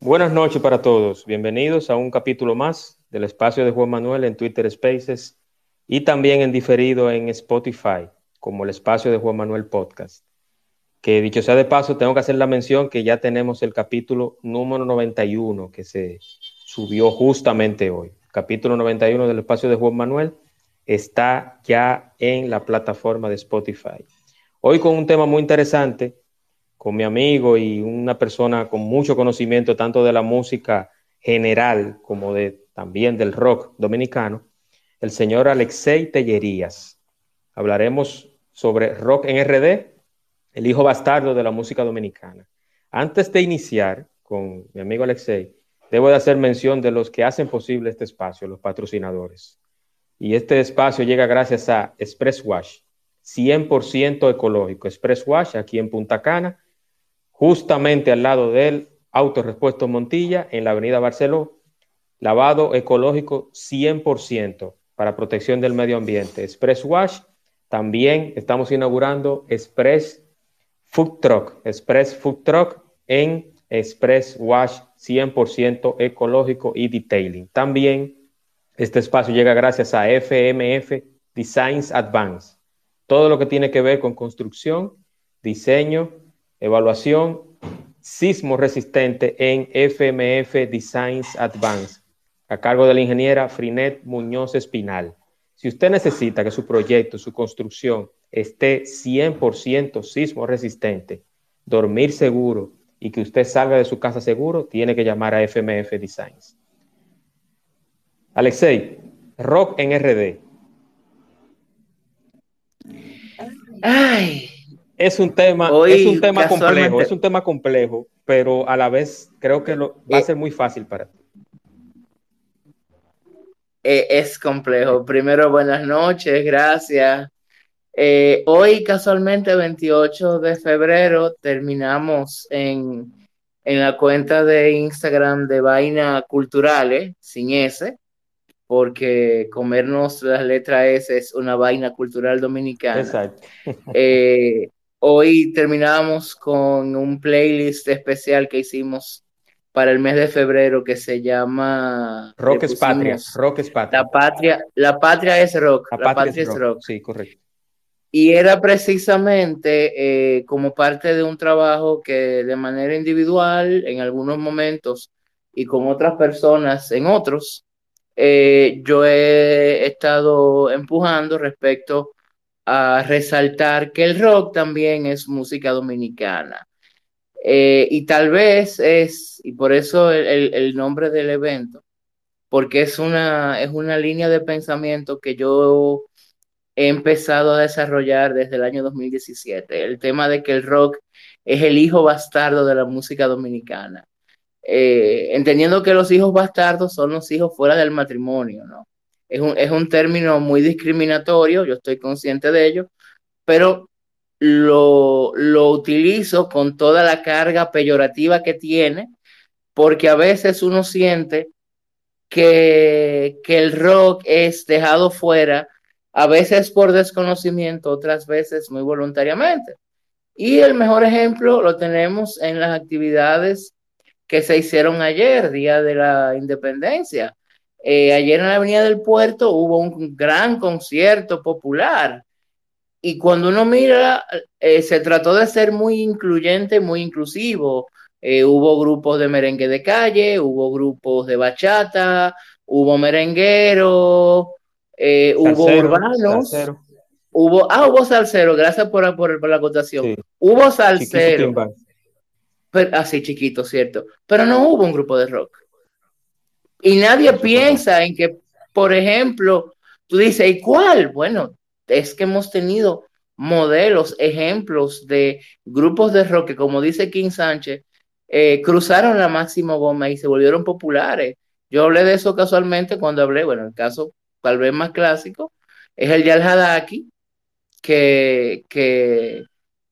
Buenas noches para todos. Bienvenidos a un capítulo más del espacio de Juan Manuel en Twitter Spaces y también en diferido en Spotify, como el espacio de Juan Manuel Podcast. Que dicho sea de paso, tengo que hacer la mención que ya tenemos el capítulo número 91 que se subió justamente hoy. Capítulo 91 del espacio de Juan Manuel está ya en la plataforma de Spotify. Hoy con un tema muy interesante, con mi amigo y una persona con mucho conocimiento tanto de la música general como de también del rock dominicano, el señor Alexei Tellerías. Hablaremos sobre rock en RD, el hijo bastardo de la música dominicana. Antes de iniciar con mi amigo Alexei, debo de hacer mención de los que hacen posible este espacio, los patrocinadores. Y este espacio llega gracias a Express Wash, 100% ecológico. Express Wash aquí en Punta Cana, justamente al lado del Autorepuesto Montilla, en la avenida Barceló, lavado ecológico 100% para protección del medio ambiente. Express Wash, también estamos inaugurando Express Food Truck, Express Food Truck en Express Wash 100% ecológico y detailing. También este espacio llega gracias a FMF Designs Advance. Todo lo que tiene que ver con construcción, diseño, evaluación, sismo resistente en FMF Designs Advance a cargo de la ingeniera Frinet Muñoz Espinal. Si usted necesita que su proyecto, su construcción esté 100% sismo resistente, dormir seguro y que usted salga de su casa seguro, tiene que llamar a FMF Designs. Alexei, rock en RD. Ay, es un tema, es un tema complejo, es un tema complejo, pero a la vez creo que lo, va a eh, ser muy fácil para ti. Eh, es complejo. Primero, buenas noches, gracias. Eh, hoy, casualmente, 28 de febrero, terminamos en, la cuenta de Instagram de Vaina Culturales, sin S, porque comernos las letras S es una vaina cultural dominicana. Exacto. Eh, hoy terminamos con un playlist especial que hicimos para el mes de febrero que se llama Rock es Patria. Rock es Patria. La patria, la patria es rock. La, patria, es rock. Sí, correcto. Y era precisamente eh, como parte de un trabajo que de manera individual, en algunos momentos, y con otras personas en otros, eh, yo he estado empujando respecto a resaltar que el rock también es música dominicana. Eh, y tal vez es, y por eso el, nombre del evento, porque es una, es una línea de pensamiento que yo he empezado a desarrollar desde el año 2017, el tema de que el rock es el hijo bastardo de la música dominicana. Eh, entendiendo que los hijos bastardos son los hijos fuera del matrimonio, ¿no? Es un, es un término muy discriminatorio, yo estoy consciente de ello, pero lo, lo utilizo con toda la carga peyorativa que tiene, porque a veces uno siente que, que el rock es dejado fuera, a veces por desconocimiento, otras veces muy voluntariamente. Y el mejor ejemplo lo tenemos en las actividades que se hicieron ayer, Día de la Independencia. Eh, ayer en la Avenida del Puerto hubo un gran concierto popular y cuando uno mira, eh, se trató de ser muy incluyente, muy inclusivo. Eh, hubo grupos de merengue de calle, hubo grupos de bachata, hubo merengueros, eh, hubo urbanos, hubo, ah, hubo salsero, gracias por, por, la acotación. Hubo salsero, así chiquito, cierto, pero no hubo un grupo de rock. Y nadie piensa en que, por ejemplo, tú dices, ¿y cuál? Bueno, es que hemos tenido modelos, ejemplos de grupos de rock que, como dice King Sánchez, eh, cruzaron la máxima goma y se volvieron populares. Yo hablé de eso casualmente cuando hablé, bueno, el caso tal vez más clásico, es el de Al Hadaki, que, que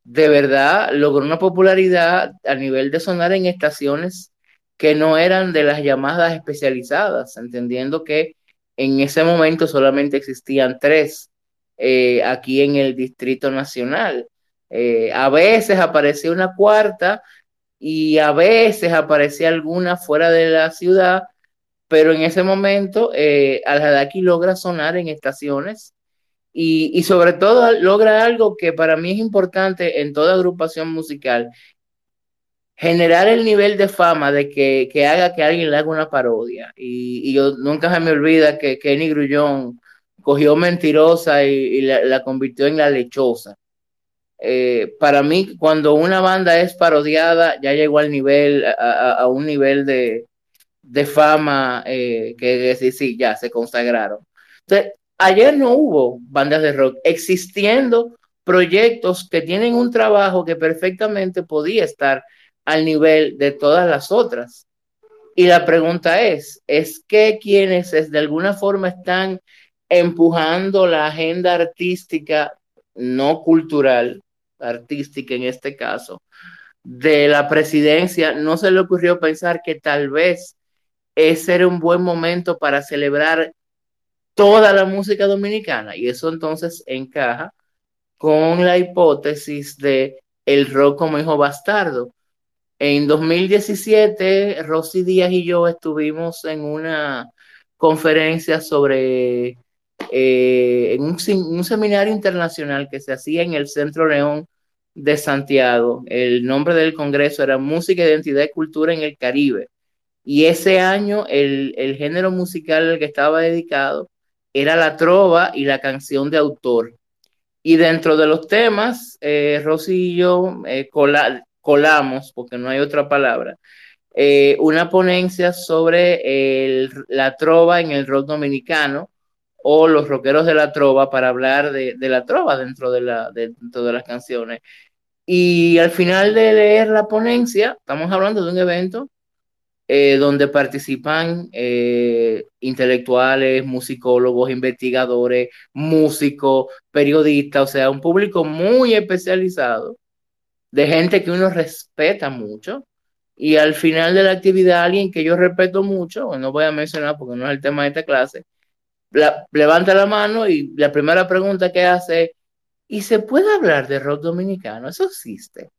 de verdad logró una popularidad a nivel de sonar en estaciones que no eran de las llamadas especializadas, entendiendo que en ese momento solamente existían tres eh, aquí en el Distrito Nacional. Eh, a veces aparecía una cuarta y a veces aparecía alguna fuera de la ciudad, pero en ese momento eh, Al-Hadaki logra sonar en estaciones y, y, sobre todo logra algo que para mí es importante en toda agrupación musical, generar el nivel de fama de que, que haga que alguien le haga una parodia. Y, y, yo nunca se me olvida que Kenny Grullón cogió mentirosa y, la, la, convirtió en la lechosa. Eh, para mí, cuando una banda es parodiada, ya llegó al nivel, a, a un nivel de, de fama eh, que sí, sí, ya se consagraron. Entonces, ayer no hubo bandas de rock existiendo proyectos que tienen un trabajo que perfectamente podía estar al nivel de todas las otras. Y la pregunta es, ¿es que quienes es, de alguna forma están empujando la agenda artística, no cultural, artística en este caso, de la presidencia, no se le ocurrió pensar que tal vez ese era un buen momento para celebrar toda la música dominicana? Y eso entonces encaja con la hipótesis de el rock como hijo bastardo en 2017, Rosy Díaz y yo estuvimos en una conferencia sobre eh, en un, un, seminario internacional que se hacía en el Centro León de Santiago. El nombre del congreso era Música, Identidad y Cultura en el Caribe. Y ese año el, el género musical al que estaba dedicado era la trova y la canción de autor. Y dentro de los temas, eh, Rosy y yo eh, colamos, porque no hay otra palabra, eh, una ponencia sobre el, la trova en el rock dominicano o los rockeros de la trova para hablar de, de la trova dentro de, la, de, dentro de las canciones. Y al final de leer la ponencia, estamos hablando de un evento eh, donde participan eh, intelectuales, musicólogos, investigadores, músicos, periodistas, o sea, un público muy especializado de gente que uno respeta mucho. Y al final de la actividad, alguien que yo respeto mucho, no voy a mencionar porque no es el tema de esta clase, la, levanta la mano y la primera pregunta que hace, ¿y se puede hablar de rock dominicano? Eso existe.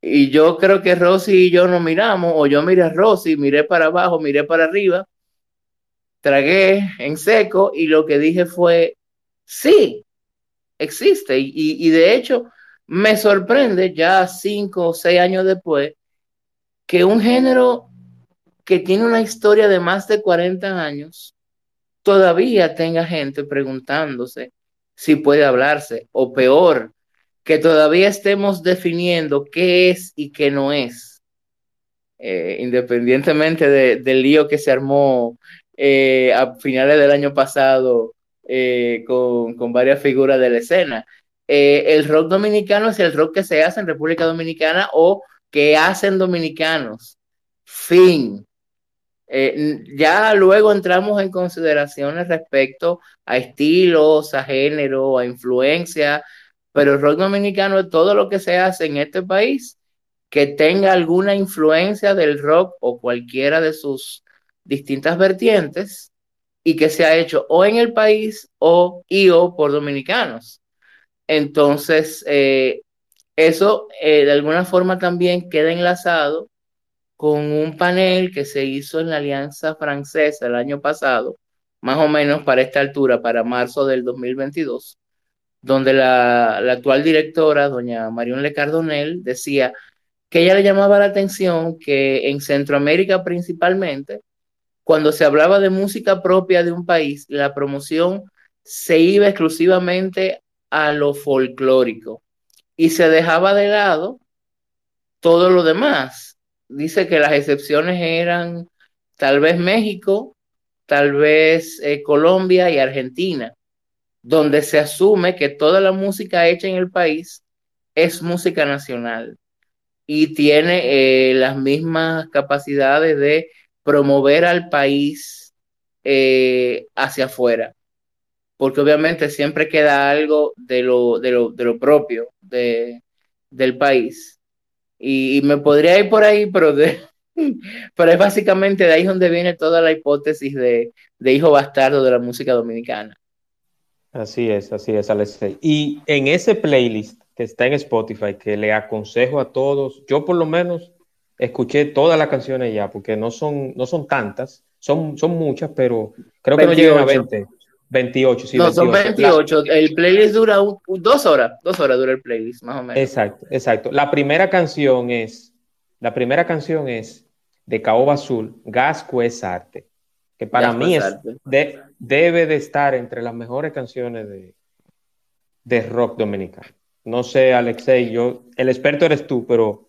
Y yo creo que Rosy y yo nos miramos, o yo miré a Rosy, miré para abajo, miré para arriba, tragué en seco y lo que dije fue, sí, existe. Y, y de hecho, me sorprende ya cinco o seis años después que un género que tiene una historia de más de 40 años todavía tenga gente preguntándose si puede hablarse o peor, que todavía estemos definiendo qué es y qué no es, eh, independientemente de, del lío que se armó eh, a finales del año pasado eh, con, con varias figuras de la escena eh, el rock dominicano es el rock que se hace en República Dominicana o que hacen dominicanos. Fin. Eh, ya luego entramos en consideraciones respecto a estilos, a género, a influencia, pero el rock dominicano es todo lo que se hace en este país que tenga alguna influencia del rock o cualquiera de sus distintas vertientes y que se ha hecho o en el país o y o por dominicanos. Entonces, eh, eso eh, de alguna forma también queda enlazado con un panel que se hizo en la Alianza Francesa el año pasado, más o menos para esta altura, para marzo del 2022, donde la, la actual directora, doña Marion Le Cardonel, decía que ella le llamaba la atención que en Centroamérica principalmente, cuando se hablaba de música propia de un país, la promoción se iba exclusivamente a lo folclórico y se dejaba de lado todo lo demás. Dice que las excepciones eran tal vez México, tal vez eh, Colombia y Argentina, donde se asume que toda la música hecha en el país es música nacional. y tiene eh, las mismas capacidades de promover al país eh, hacia afuera, porque obviamente siempre queda algo de lo, de lo, de lo propio de, del país. Y, me podría ir por ahí, pero, de, pero es básicamente de ahí donde viene toda la hipótesis de, de hijo bastardo de la música dominicana. Así es, así es, Alexei. Y en ese playlist que está en Spotify, que le aconsejo a todos, yo por lo menos escuché todas las canciones ya, porque no son, no son tantas, son, son muchas, pero creo que no llegan a 20. 28, sí. No, son 28. el playlist dura dos horas, dos horas dura el playlist, más o menos. Exacto, exacto. La primera canción es, la primera canción es de Caoba Azul, Gasco es arte, que para mí es, debe de estar entre las mejores canciones de, de rock dominicano. No sé, Alexei, yo, el experto eres tú, pero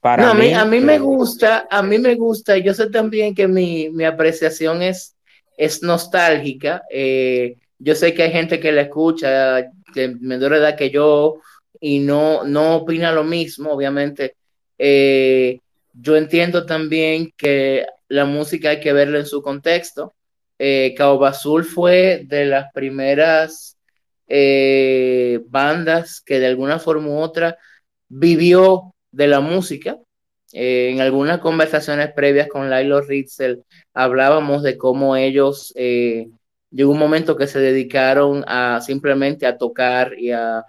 para mí, a mí me gusta, a mí me gusta, yo sé también que mi, apreciación es, es nostálgica. Eh, yo sé que hay gente que la escucha de menor edad que yo y no, no opina lo mismo, obviamente. Eh, yo entiendo también que la música hay que verla en su contexto. Eh, Azul fue de las primeras eh, bandas que de alguna forma u otra vivió de la música. Eh, en algunas conversaciones previas con Lilo Ritzel hablábamos de cómo ellos eh, llegó un momento que se dedicaron a simplemente a tocar y a,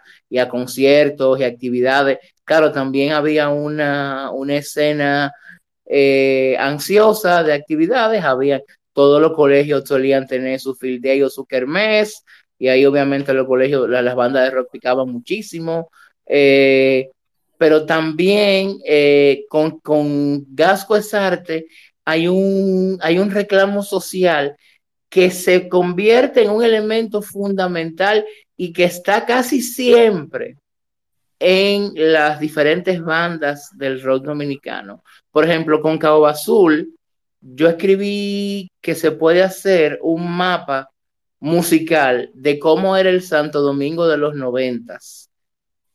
conciertos y actividades. Claro, también había una, una escena ansiosa de actividades, había todos los colegios solían tener su field day o su kermés, y ahí obviamente los colegios, las, bandas de rock picaban muchísimo, eh, pero también eh, con, con Gasco es arte hay un, hay un reclamo social que se convierte en un elemento fundamental y que está casi siempre en las diferentes bandas del rock dominicano. Por ejemplo, con Cabo Azul, yo escribí que se puede hacer un mapa musical de cómo era el Santo Domingo de los noventas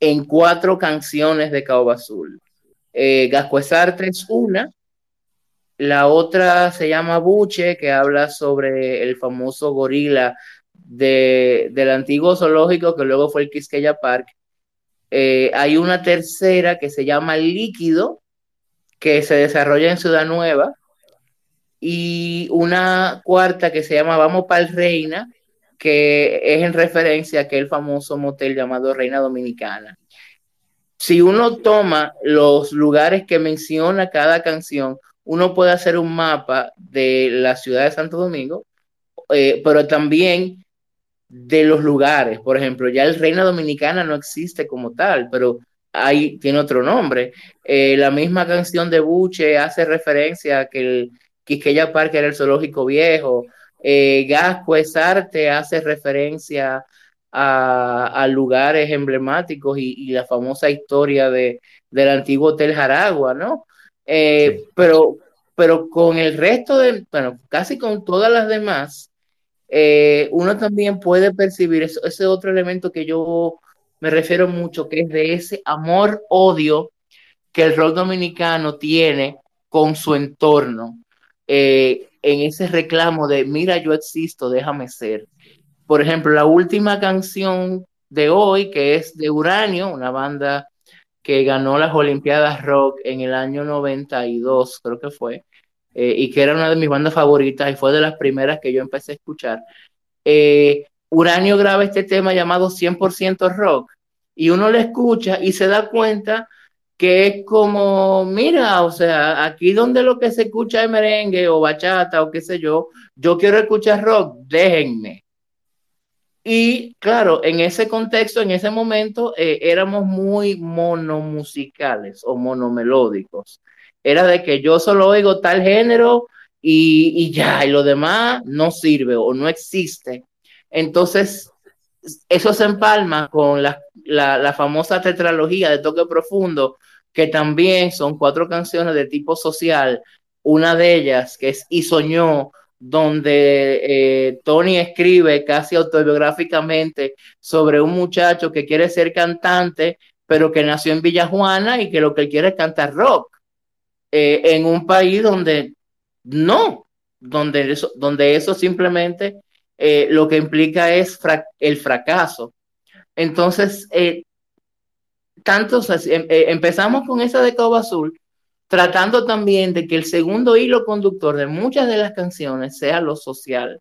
en cuatro canciones de Caoba Azul. Eh, Gascuezarte es una, la otra se llama Buche, que habla sobre el famoso gorila del antiguo zoológico que luego fue el Quisqueya Park. Eh, hay una tercera que se llama Líquido, que se desarrolla en Ciudad Nueva, y una cuarta que se llama Vamos para el Reina, que es en referencia a aquel famoso motel llamado Reina Dominicana. Si uno toma los lugares que menciona cada canción, uno puede hacer un mapa de la ciudad de Santo Domingo, eh, pero también de los lugares. Por ejemplo, ya el Reina Dominicana no existe como tal, pero ahí tiene otro nombre. Eh, la misma canción de Buche hace referencia a que el Quisqueya Park era el zoológico viejo. Eh, Gasco es arte, hace referencia a, lugares emblemáticos y, la famosa historia de, del antiguo Hotel Jaragua, ¿no? Eh, pero, pero con el resto de, bueno, casi con todas las demás, eh, uno también puede percibir ese otro elemento que yo me refiero mucho, que es de ese amor-odio que el rock dominicano tiene con su entorno. Eh, en ese reclamo de, mira, yo existo, déjame ser. Por ejemplo, la última canción de hoy, que es de Uranio, una banda que ganó las Olimpiadas Rock en el año 92, creo que fue, eh, y que era una de mis bandas favoritas y fue de las primeras que yo empecé a escuchar. Eh, Uranio graba este tema llamado 100% Rock y uno le escucha y se da cuenta que es como, mira, o sea, aquí donde lo que se escucha es merengue o bachata o qué sé yo, yo quiero escuchar rock, déjenme. Y claro, en ese contexto, en ese momento, eh, éramos muy monomusicales o monomelódicos. Era de que yo solo oigo tal género y, y ya, y lo demás no sirve o no existe. Entonces, eso se empalma con la, la, famosa tetralogía de toque profundo, que también son cuatro canciones de tipo social. Una de ellas, que es Y Soñó, donde eh, Tony escribe casi autobiográficamente sobre un muchacho que quiere ser cantante, pero que nació en Villajuana y que lo que quiere es cantar rock, eh, en un país donde no, donde eso, donde eso simplemente eh, lo que implica es el fracaso. Entonces, eh, tanto, em, empezamos con esa de Coba Azul, tratando también de que el segundo hilo conductor de muchas de las canciones sea lo social.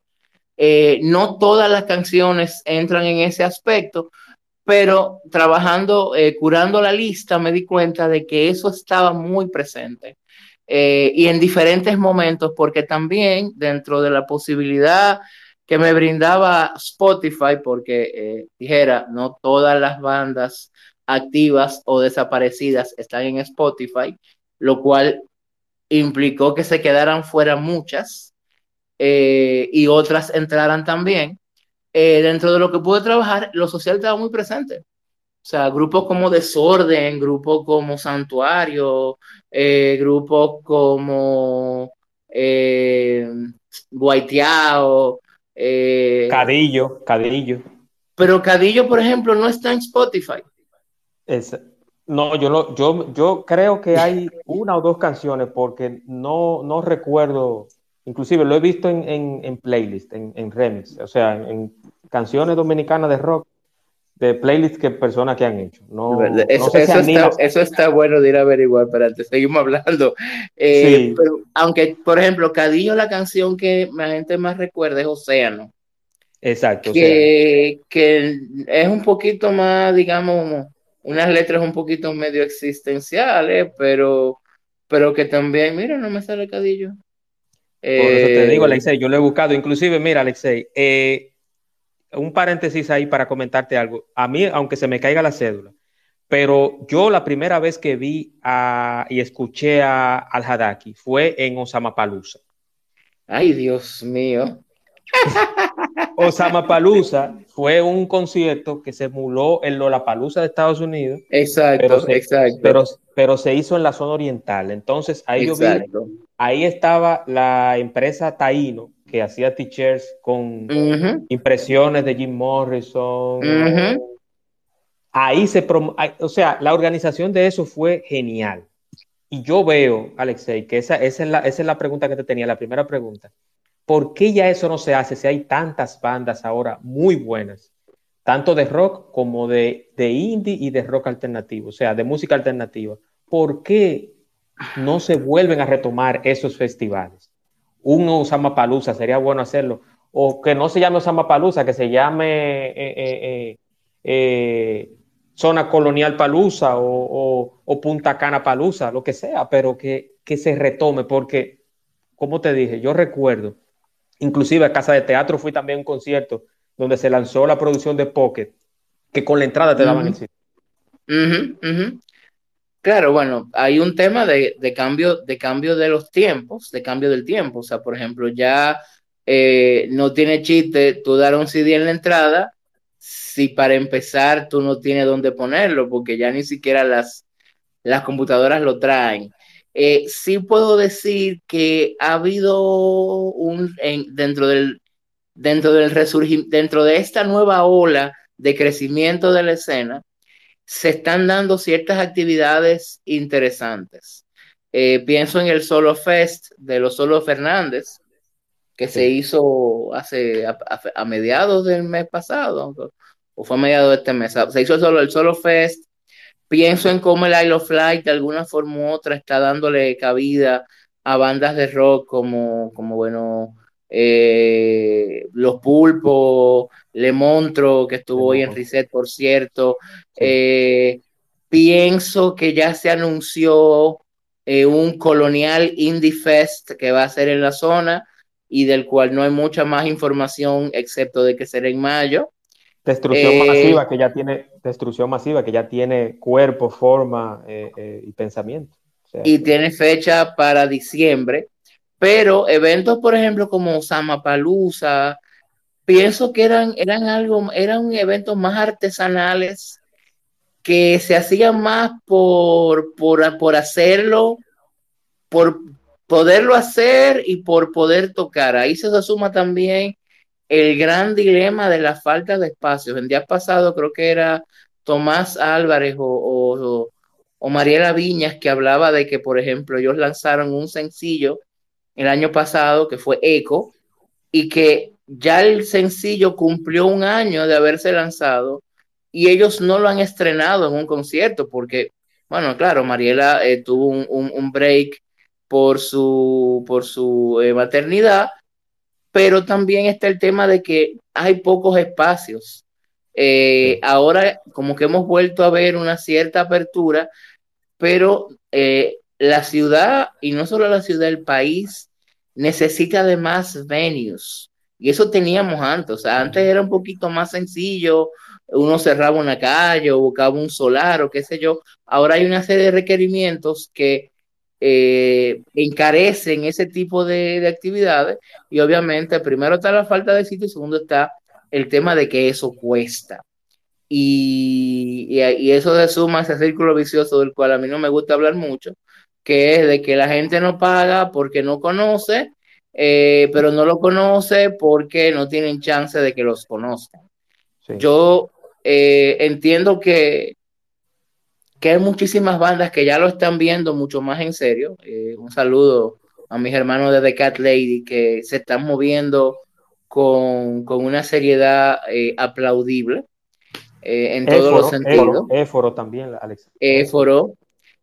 no todas las canciones entran en ese aspecto, pero trabajando, eh, curando la lista, me di cuenta de que eso estaba muy presente. Eh, y en diferentes momentos, porque también dentro de la posibilidad que me brindaba Spotify, porque eh, dijera, no todas las bandas activas o desaparecidas están en Spotify, lo cual implicó que se quedaran fuera muchas y otras entraran también. Eh, dentro de lo que pude trabajar, lo social estaba muy presente. O sea, grupos como Desorden, grupos como Santuario, eh, grupos como eh. Eh, Cadillo, Cadillo. Pero Cadillo, por ejemplo, no está en Spotify. no, yo, lo, yo, yo creo que hay una o dos canciones porque no, no recuerdo Inclusive lo he visto en, en, playlist, en, en, remix, o sea, en, canciones dominicanas de rock, de playlist que personas que han hecho. No, eso, está, bueno de ir a averiguar, pero te seguimos hablando. Eh, aunque, por ejemplo, Cadillo, la canción que la gente más recuerda es Océano. Exacto. Que, que es un poquito más, digamos, unas letras un poquito medio existenciales, pero, pero que también, mira, no me sale Cadillo. Por eso te digo, eh, Alexei, yo lo he buscado. Inclusive, mira, Alexei, eh, un paréntesis ahí para comentarte algo. A mí, aunque se me caiga la cédula, pero yo la primera vez que vi y escuché a, al Hadaki fue en Osama Palusa. Ay, Dios mío. Osama Palusa fue un concierto que se emuló en Lollapalooza de Estados Unidos. Exacto, exacto. Pero, pero, se hizo en la zona oriental. Entonces ahí yo vi ahí estaba la empresa Taino, que hacía t-shirts con impresiones de Jim Morrison. Ahí se, o sea, la organización de eso fue genial. Y yo veo, Alexei, que esa, es la, esa es la pregunta que te tenía, la primera pregunta. ¿Por qué ya eso no se hace si hay tantas bandas ahora muy buenas? Tanto de rock como de, de indie y de rock alternativo, o sea, de música alternativa. ¿Por qué no se vuelven a retomar esos festivales. Un Osama Palusa, sería bueno hacerlo. O que no se llame Osama Palusa, que se llame eh, eh, eh, Zona Colonial Palusa o, Punta Cana Palusa, lo que sea, pero que, que se retome, porque, como te dije, yo recuerdo, inclusive a Casa de Teatro fui también a un concierto donde se lanzó la producción de Pocket, que con la entrada te daban el sitio. Claro, bueno, hay un tema de, cambio, de cambio de los tiempos, de cambio del tiempo. O sea, por ejemplo, ya eh, no tiene chiste tú dar un CD en la entrada si para empezar tú no tienes dónde ponerlo, porque ya ni siquiera las, las computadoras lo traen. Eh, sí puedo decir que ha habido un dentro del dentro del resurgir, dentro de esta nueva ola de crecimiento de la escena, se están dando ciertas actividades interesantes. Eh, pienso en el Solo Fest de los Solo Fernández, que se hizo hace a, mediados del mes pasado, o fue a mediados de este mes. Se hizo solo el Solo Fest. Pienso en cómo el Isle of Light de alguna forma u otra está dándole cabida a bandas de rock como, como bueno, eh, Los Pulpos, Le Montro, que estuvo hoy en Reset, por cierto. Eh, pienso que ya se anunció eh, un Colonial Indie Fest que va a ser en la zona y del cual no hay mucha más información excepto de que será en mayo. Destrucción masiva que ya tiene destrucción masiva que ya tiene cuerpo, forma y pensamiento. y tiene fecha para diciembre. Pero eventos, por ejemplo, como Palusa, pienso que eran, eran algo, eran eventos más artesanales que se hacían más por, por, por hacerlo, por poderlo hacer y por poder tocar. Ahí se suma también el gran dilema de la falta de espacios. En día pasado creo que era Tomás Álvarez o, o, Mariela Viñas, que hablaba de que, por ejemplo, ellos lanzaron un sencillo el año pasado que fue Eco y que ya el sencillo cumplió un año de haberse lanzado y ellos no lo han estrenado en un concierto porque, bueno, claro, Mariela eh, tuvo un, break por su, por su eh, maternidad, pero también está el tema de que hay pocos espacios. Eh, ahora como que hemos vuelto a ver una cierta apertura, pero la ciudad, y no solo la ciudad, el país necesita de más venues. Y eso teníamos antes, o sea, antes era un poquito más sencillo, uno cerraba una calle o buscaba un solar o qué sé yo. Ahora hay una serie de requerimientos que eh, encarecen ese tipo de, actividades y obviamente primero está la falta de sitio y segundo está el tema de que eso cuesta. Y, y, eso de suma ese círculo vicioso del cual a mí no me gusta hablar mucho, que es de que la gente no paga porque no conoce, eh, pero no lo conoce porque no tienen chance de que los conozcan. Yo eh, entiendo que, que hay muchísimas bandas que ya lo están viendo mucho más en serio. Eh, un saludo a mis hermanos de The Cat Lady que se están moviendo con, una seriedad aplaudible en todos los sentidos. Éforo, también, Alex. Éforo,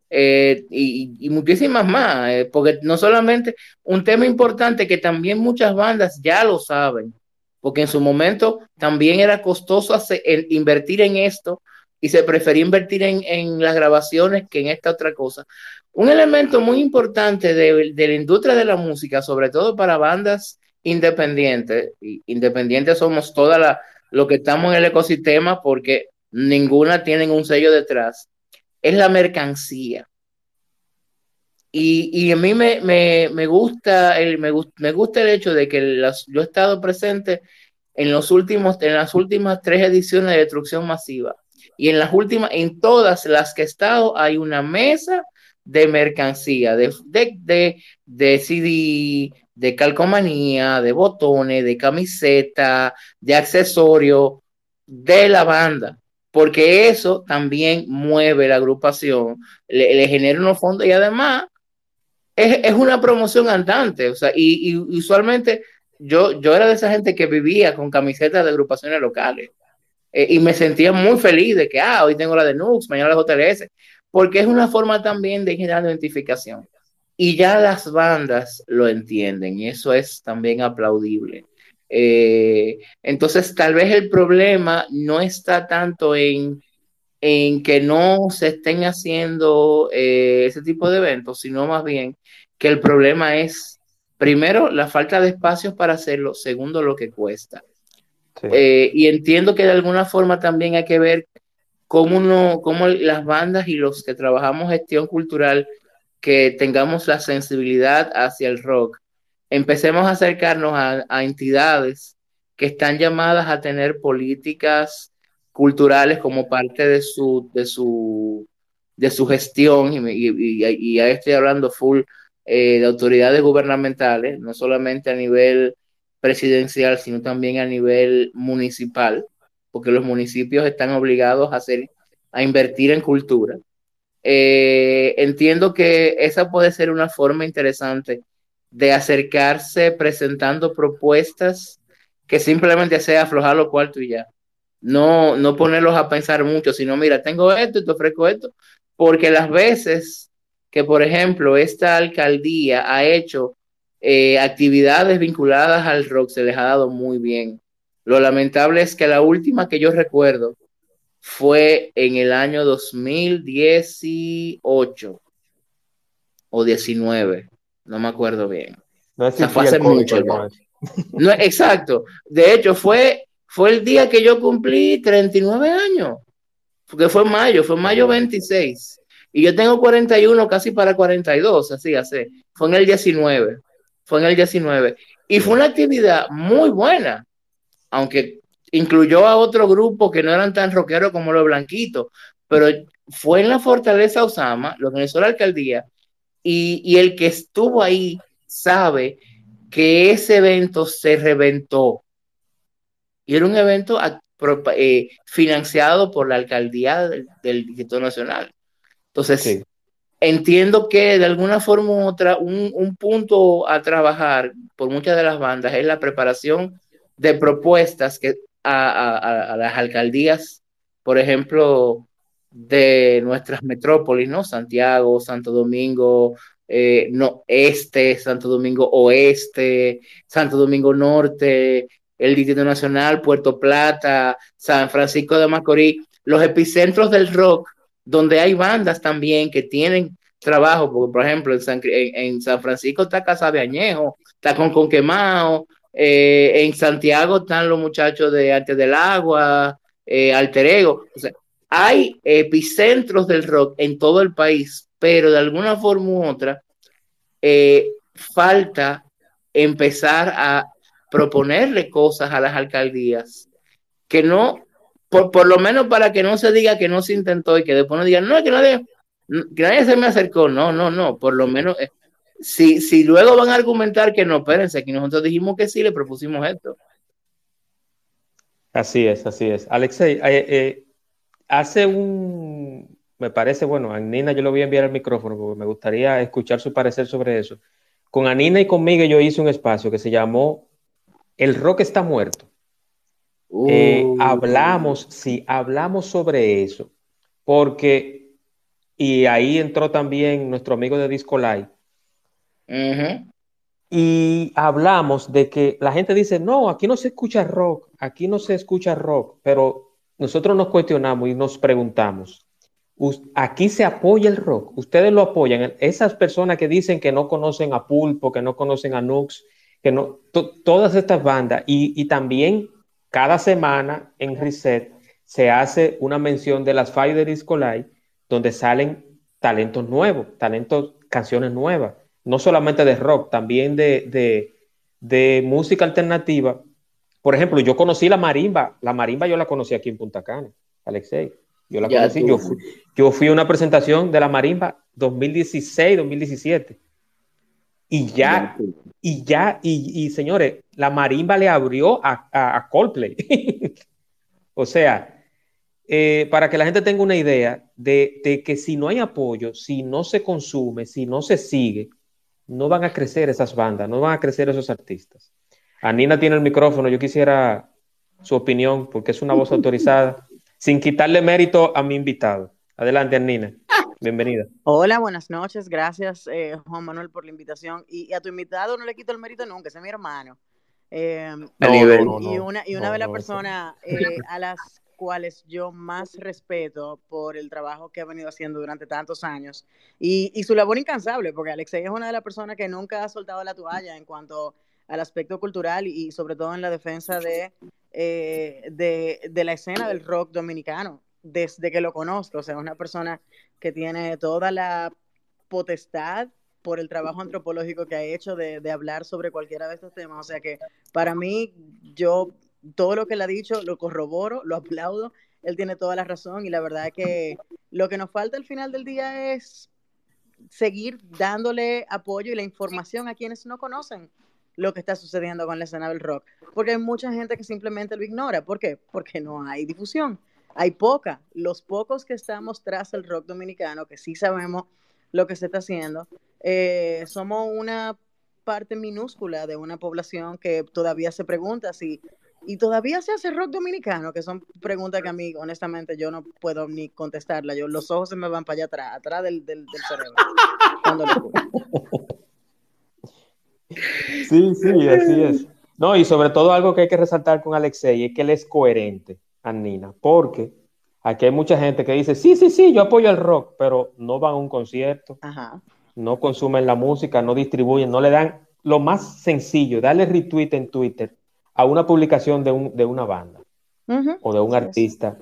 eh, y, muchísimas más, eh, porque no solamente un tema importante que también muchas bandas ya lo saben, porque en su momento también era costoso hacer, invertir en esto y se prefería invertir en, las grabaciones que en esta otra cosa. Un elemento muy importante de, la industria de la música, sobre todo para bandas independientes, independientes somos toda la, lo que estamos en el ecosistema porque ninguna tienen un sello detrás es la mercancía. Y, a mí me, gusta el, me, me, gusta el hecho de que yo he estado presente en, los últimos, en las últimas tres ediciones de Destrucción Masiva. Y en las últimas, en todas las que he estado, hay una mesa de mercancía, de, de, de, CD, de calcomanía, de botones, de camiseta, de accesorio de la banda porque eso también mueve la agrupación, le, genera unos fondos y además es, una promoción andante, o sea, y, usualmente yo, yo era de esa gente que vivía con camisetas de agrupaciones locales eh, y me sentía muy feliz de que, ah, hoy tengo la de Nux, mañana la JLS, porque es una forma también de generar identificación. Y ya las bandas lo entienden y eso es también aplaudible. Eh, entonces, tal vez el problema no está tanto en, en que no se estén haciendo eh, ese tipo de eventos, sino más bien que el problema es, primero, la falta de espacios para hacerlo, segundo, lo que cuesta. Eh, y entiendo que de alguna forma también hay que ver cómo, uno, cómo las bandas y los que trabajamos gestión cultural, que tengamos la sensibilidad hacia el rock, empecemos a acercarnos a, entidades que están llamadas a tener políticas culturales como parte de su, de su, de su gestión, y, y, ahí estoy hablando full eh, de autoridades gubernamentales, no solamente a nivel presidencial, sino también a nivel municipal, porque los municipios están obligados a, hacer, a invertir en cultura. Eh, entiendo que esa puede ser una forma interesante de acercarse presentando propuestas que simplemente sea aflojar los cuartos y ya. No, no ponerlos a pensar mucho, sino mira, tengo esto y te ofrezco esto, porque las veces que, por ejemplo, esta alcaldía ha hecho eh, actividades vinculadas al rock, se les ha dado muy bien. Lo lamentable es que la última que yo recuerdo fue en el año 2018 o 19 no me acuerdo bien. No fue hace mucho. No, exacto. De hecho, fue, fue el día que yo cumplí 39 años. Porque fue en mayo, fue mayo 26. Y yo tengo 41, casi para 42, así, así. Fue en el 19. Fue en el 19. Y fue una actividad muy buena. Aunque incluyó a otro grupo que no eran tan rockeros como los blanquitos. Pero fue en la Fortaleza Osama, lo organizó la alcaldía, y, el que estuvo ahí sabe que ese evento se reventó. Y era un evento eh, financiado por la alcaldía del, Distrito Nacional. Entonces, entiendo que de alguna forma u otra, un, punto a trabajar por muchas de las bandas es la preparación de propuestas que a, las alcaldías, por ejemplo, de nuestras metrópolis, ¿no? Santiago, Santo Domingo, eh, no, este, Santo Domingo Oeste, Santo Domingo Norte, el Distrito Nacional, Puerto Plata, San Francisco de Macorís, los epicentros del rock donde hay bandas también que tienen trabajo, porque por ejemplo en San, Francisco está Casa de Añejo, está eh, en Santiago están los muchachos de Arte del Agua, eh, Alter Ego, o sea, hay epicentros del rock en todo el país, pero de alguna forma u otra eh, falta empezar a proponerle cosas a las alcaldías que no por, lo menos para que no se diga que no se intentó y que después no digan, no, que nadie, que nadie se me acercó. No, no, no, por lo menos, eh, si, si luego van a argumentar que no, espérense, que nosotros dijimos que sí, le propusimos esto. Así es, así es. Alexei, eh, eh, hace un, me parece, bueno, a Nina yo le voy a enviar el micrófono porque me gustaría escuchar su parecer sobre eso. Con Anina y conmigo yo hice un espacio que se llamó El rock está muerto. Eh, uh. hablamos, sí, hablamos sobre eso, porque, y ahí entró también nuestro amigo de Disco Live, y hablamos de que la gente dice, no, aquí no se escucha rock, aquí no se escucha rock, pero nosotros nos cuestionamos y nos preguntamos, aquí se apoya el rock, ustedes lo apoyan, esas personas que dicen que no conocen a Pulpo, que no conocen a Nux, que no, todas estas bandas, y, y también cada semana en Reset se hace una mención de las fallas de Disco Live, donde salen talentos nuevos, talentos, canciones nuevas, no solamente de rock, también de, música alternativa. Por ejemplo, yo conocí la marimba, la marimba yo la conocí aquí en Punta Cana, Alexei. Yo la conocí, yo fui, yo fui a una presentación de la marimba 2016, 2017. Y ya, y ya, y, señores, la marimba le abrió a, a, Coldplay. o sea, eh, para que la gente tenga una idea de, que si no hay apoyo, si no se consume, si no se sigue, no van a crecer esas bandas, no van a crecer esos artistas. Anina tiene el micrófono, yo quisiera su opinión porque es una voz autorizada, sin quitarle mérito a mi invitado. Adelante, Anina. Bienvenida. Hola, buenas noches. Gracias, eh, Juan Manuel, por la invitación. Y, a tu invitado no le quito el mérito nunca, ese es mi hermano. Eh, y una, y una de las personas eh, a las cuales yo más respeto por el trabajo que ha venido haciendo durante tantos años y, y su labor incansable, porque Alexei es una de las personas que nunca ha soltado la toalla en cuanto al aspecto cultural y, sobre todo en la defensa de, de, de, la escena del rock dominicano desde que lo conozco, o sea, una persona que tiene toda la potestad por el trabajo antropológico que ha hecho de, hablar sobre cualquiera de estos temas. O sea que para mí, yo todo lo que él ha dicho lo corroboro, lo aplaudo. Él tiene toda la razón y la verdad es que lo que nos falta al final del día es seguir dándole apoyo y la información a quienes no conocen lo que está sucediendo con la escena del rock. Porque hay mucha gente que simplemente lo ignora. ¿Por qué? Porque no hay difusión hay poca. Los pocos que estamos tras el rock dominicano, que sí sabemos lo que se está haciendo, eh, somos una parte minúscula de una población que todavía se pregunta si y todavía se hace rock dominicano, que son preguntas que a mí, honestamente, yo no puedo ni contestarla. Yo, los ojos se me van para allá atrás, atrás del, del, cerebro. sí, sí, así es. No, y sobre todo algo que hay que resaltar con Alexei es que él es coherente. Nina, porque aquí hay mucha gente que dice, sí, sí, sí, yo apoyo el rock, pero no van a un concierto, no consumen la música, no distribuyen, no le dan lo más sencillo, darle retweet en Twitter a una publicación de, un, de una banda o de un artista.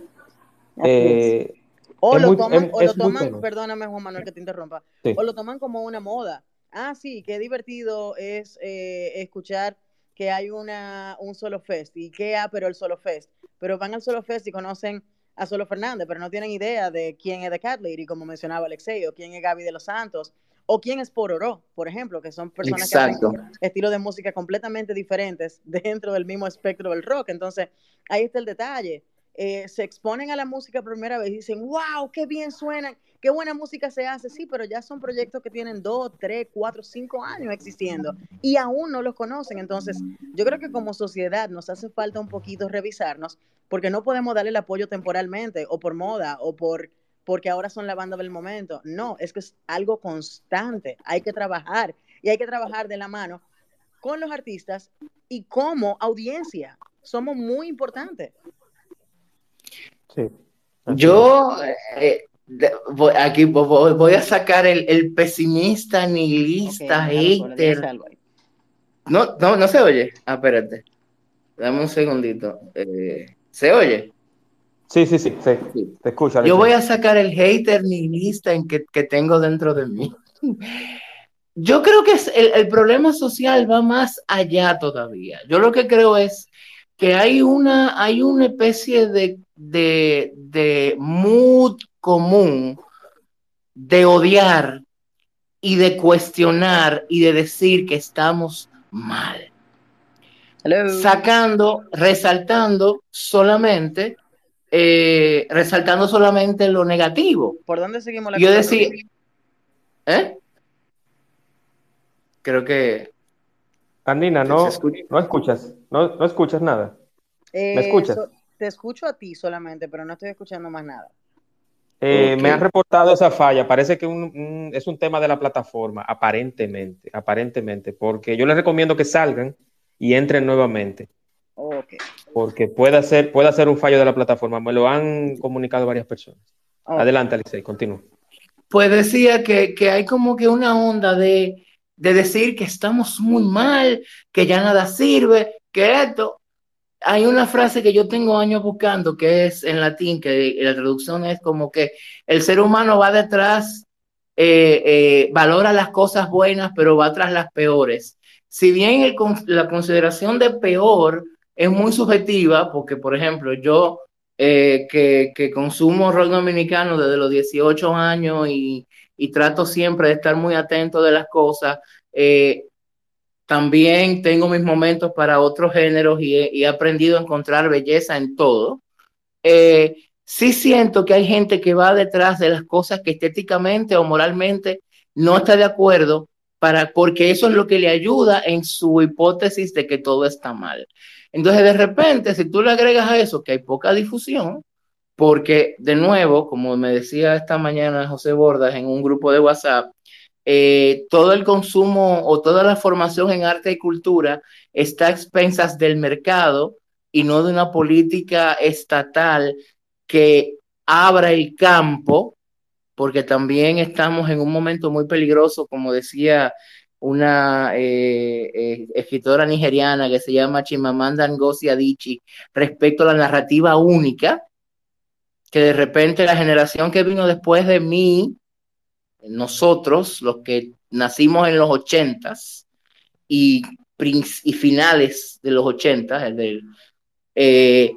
Eh, o, lo toman, o lo toman perdóname Juan Manuel que te interrumpa, o lo toman como una moda. Ah, sí, qué divertido es eh, escuchar que hay una, un solo fest. ¿Y qué ha, pero el solo fest? Pero van al solo fest y conocen a Solo Fernández, pero no tienen idea de quién es The Cat Lady, como mencionaba Alexei, o quién es Gaby de los Santos, O quién es Pororó, por ejemplo, que son personas que hacen estilos de música completamente diferentes dentro del mismo espectro del rock. Entonces, ahí está el detalle. Eh, se exponen a la música por primera vez y dicen, wow, qué bien suenan, qué buena música se hace. Sí, pero ya son proyectos que tienen dos, tres, cuatro, cinco años existiendo y aún no los conocen. Entonces, yo creo que como sociedad nos hace falta un poquito revisarnos porque no podemos darle el apoyo temporalmente o por moda o por porque ahora son la banda del momento. No, es que es algo constante. Hay que trabajar y hay que trabajar de la mano con los artistas y como audiencia. Somos muy importantes. Yo eh, voy, aquí voy, a sacar el, pesimista, nihilista, hater. No, no, no se oye. Ah, espérate. Dame un segundito. Eh, ¿Se oye? Sí, sí, sí, sí. Te escucho. Yo voy a sacar el hater nihilista en que, que tengo dentro de mí. Yo creo que es el, el, problema social va más allá todavía. Yo lo que creo es que hay una, hay una especie de, de, mood común de odiar y de cuestionar y de decir que estamos mal. Sacando, resaltando solamente, eh, resaltando solamente lo negativo. ¿Por dónde seguimos la Yo decía, ¿eh? Creo que Andina, no, no escuchas, no, no escuchas nada. ¿Me eh, escuchas? te escucho a ti solamente, pero no estoy escuchando más nada. Eh, me han reportado esa falla. Parece que es un tema de la plataforma, aparentemente, aparentemente, porque yo les recomiendo que salgan y entren nuevamente. Okay. Porque puede ser, puede ser un fallo de la plataforma. Me lo han comunicado varias personas. Adelante, Alice, continúa. Pues decía que, que hay como que una onda de de decir que estamos muy mal, que ya nada sirve, que esto. Hay una frase que yo tengo años buscando que es en latín, que la traducción es como que el ser humano va detrás, eh, eh, valora las cosas buenas, pero va tras las peores. Si bien la consideración de peor es muy subjetiva, porque por ejemplo yo eh, que, que, consumo rock dominicano desde los 18 años y, y trato siempre de estar muy atento de las cosas. También tengo mis momentos para otros géneros y he, aprendido a encontrar belleza en todo. Eh, sí siento que hay gente que va detrás de las cosas que estéticamente o moralmente no está de acuerdo, para, porque eso es lo que le ayuda en su hipótesis de que todo está mal. Entonces, de repente, si tú le agregas a eso que hay poca difusión, porque de nuevo, como me decía esta mañana José Bordas en un grupo de WhatsApp, eh, todo el consumo o toda la formación en arte y cultura está a expensas del mercado y no de una política estatal que abra el campo, porque también estamos en un momento muy peligroso, como decía una eh, eh, escritora nigeriana que se llama Chimamanda Ngozi Adichie, respecto a la narrativa única, que de repente la generación que vino después de mí, nosotros, los que nacimos en los ochentas y, y finales de los ochentas, eh,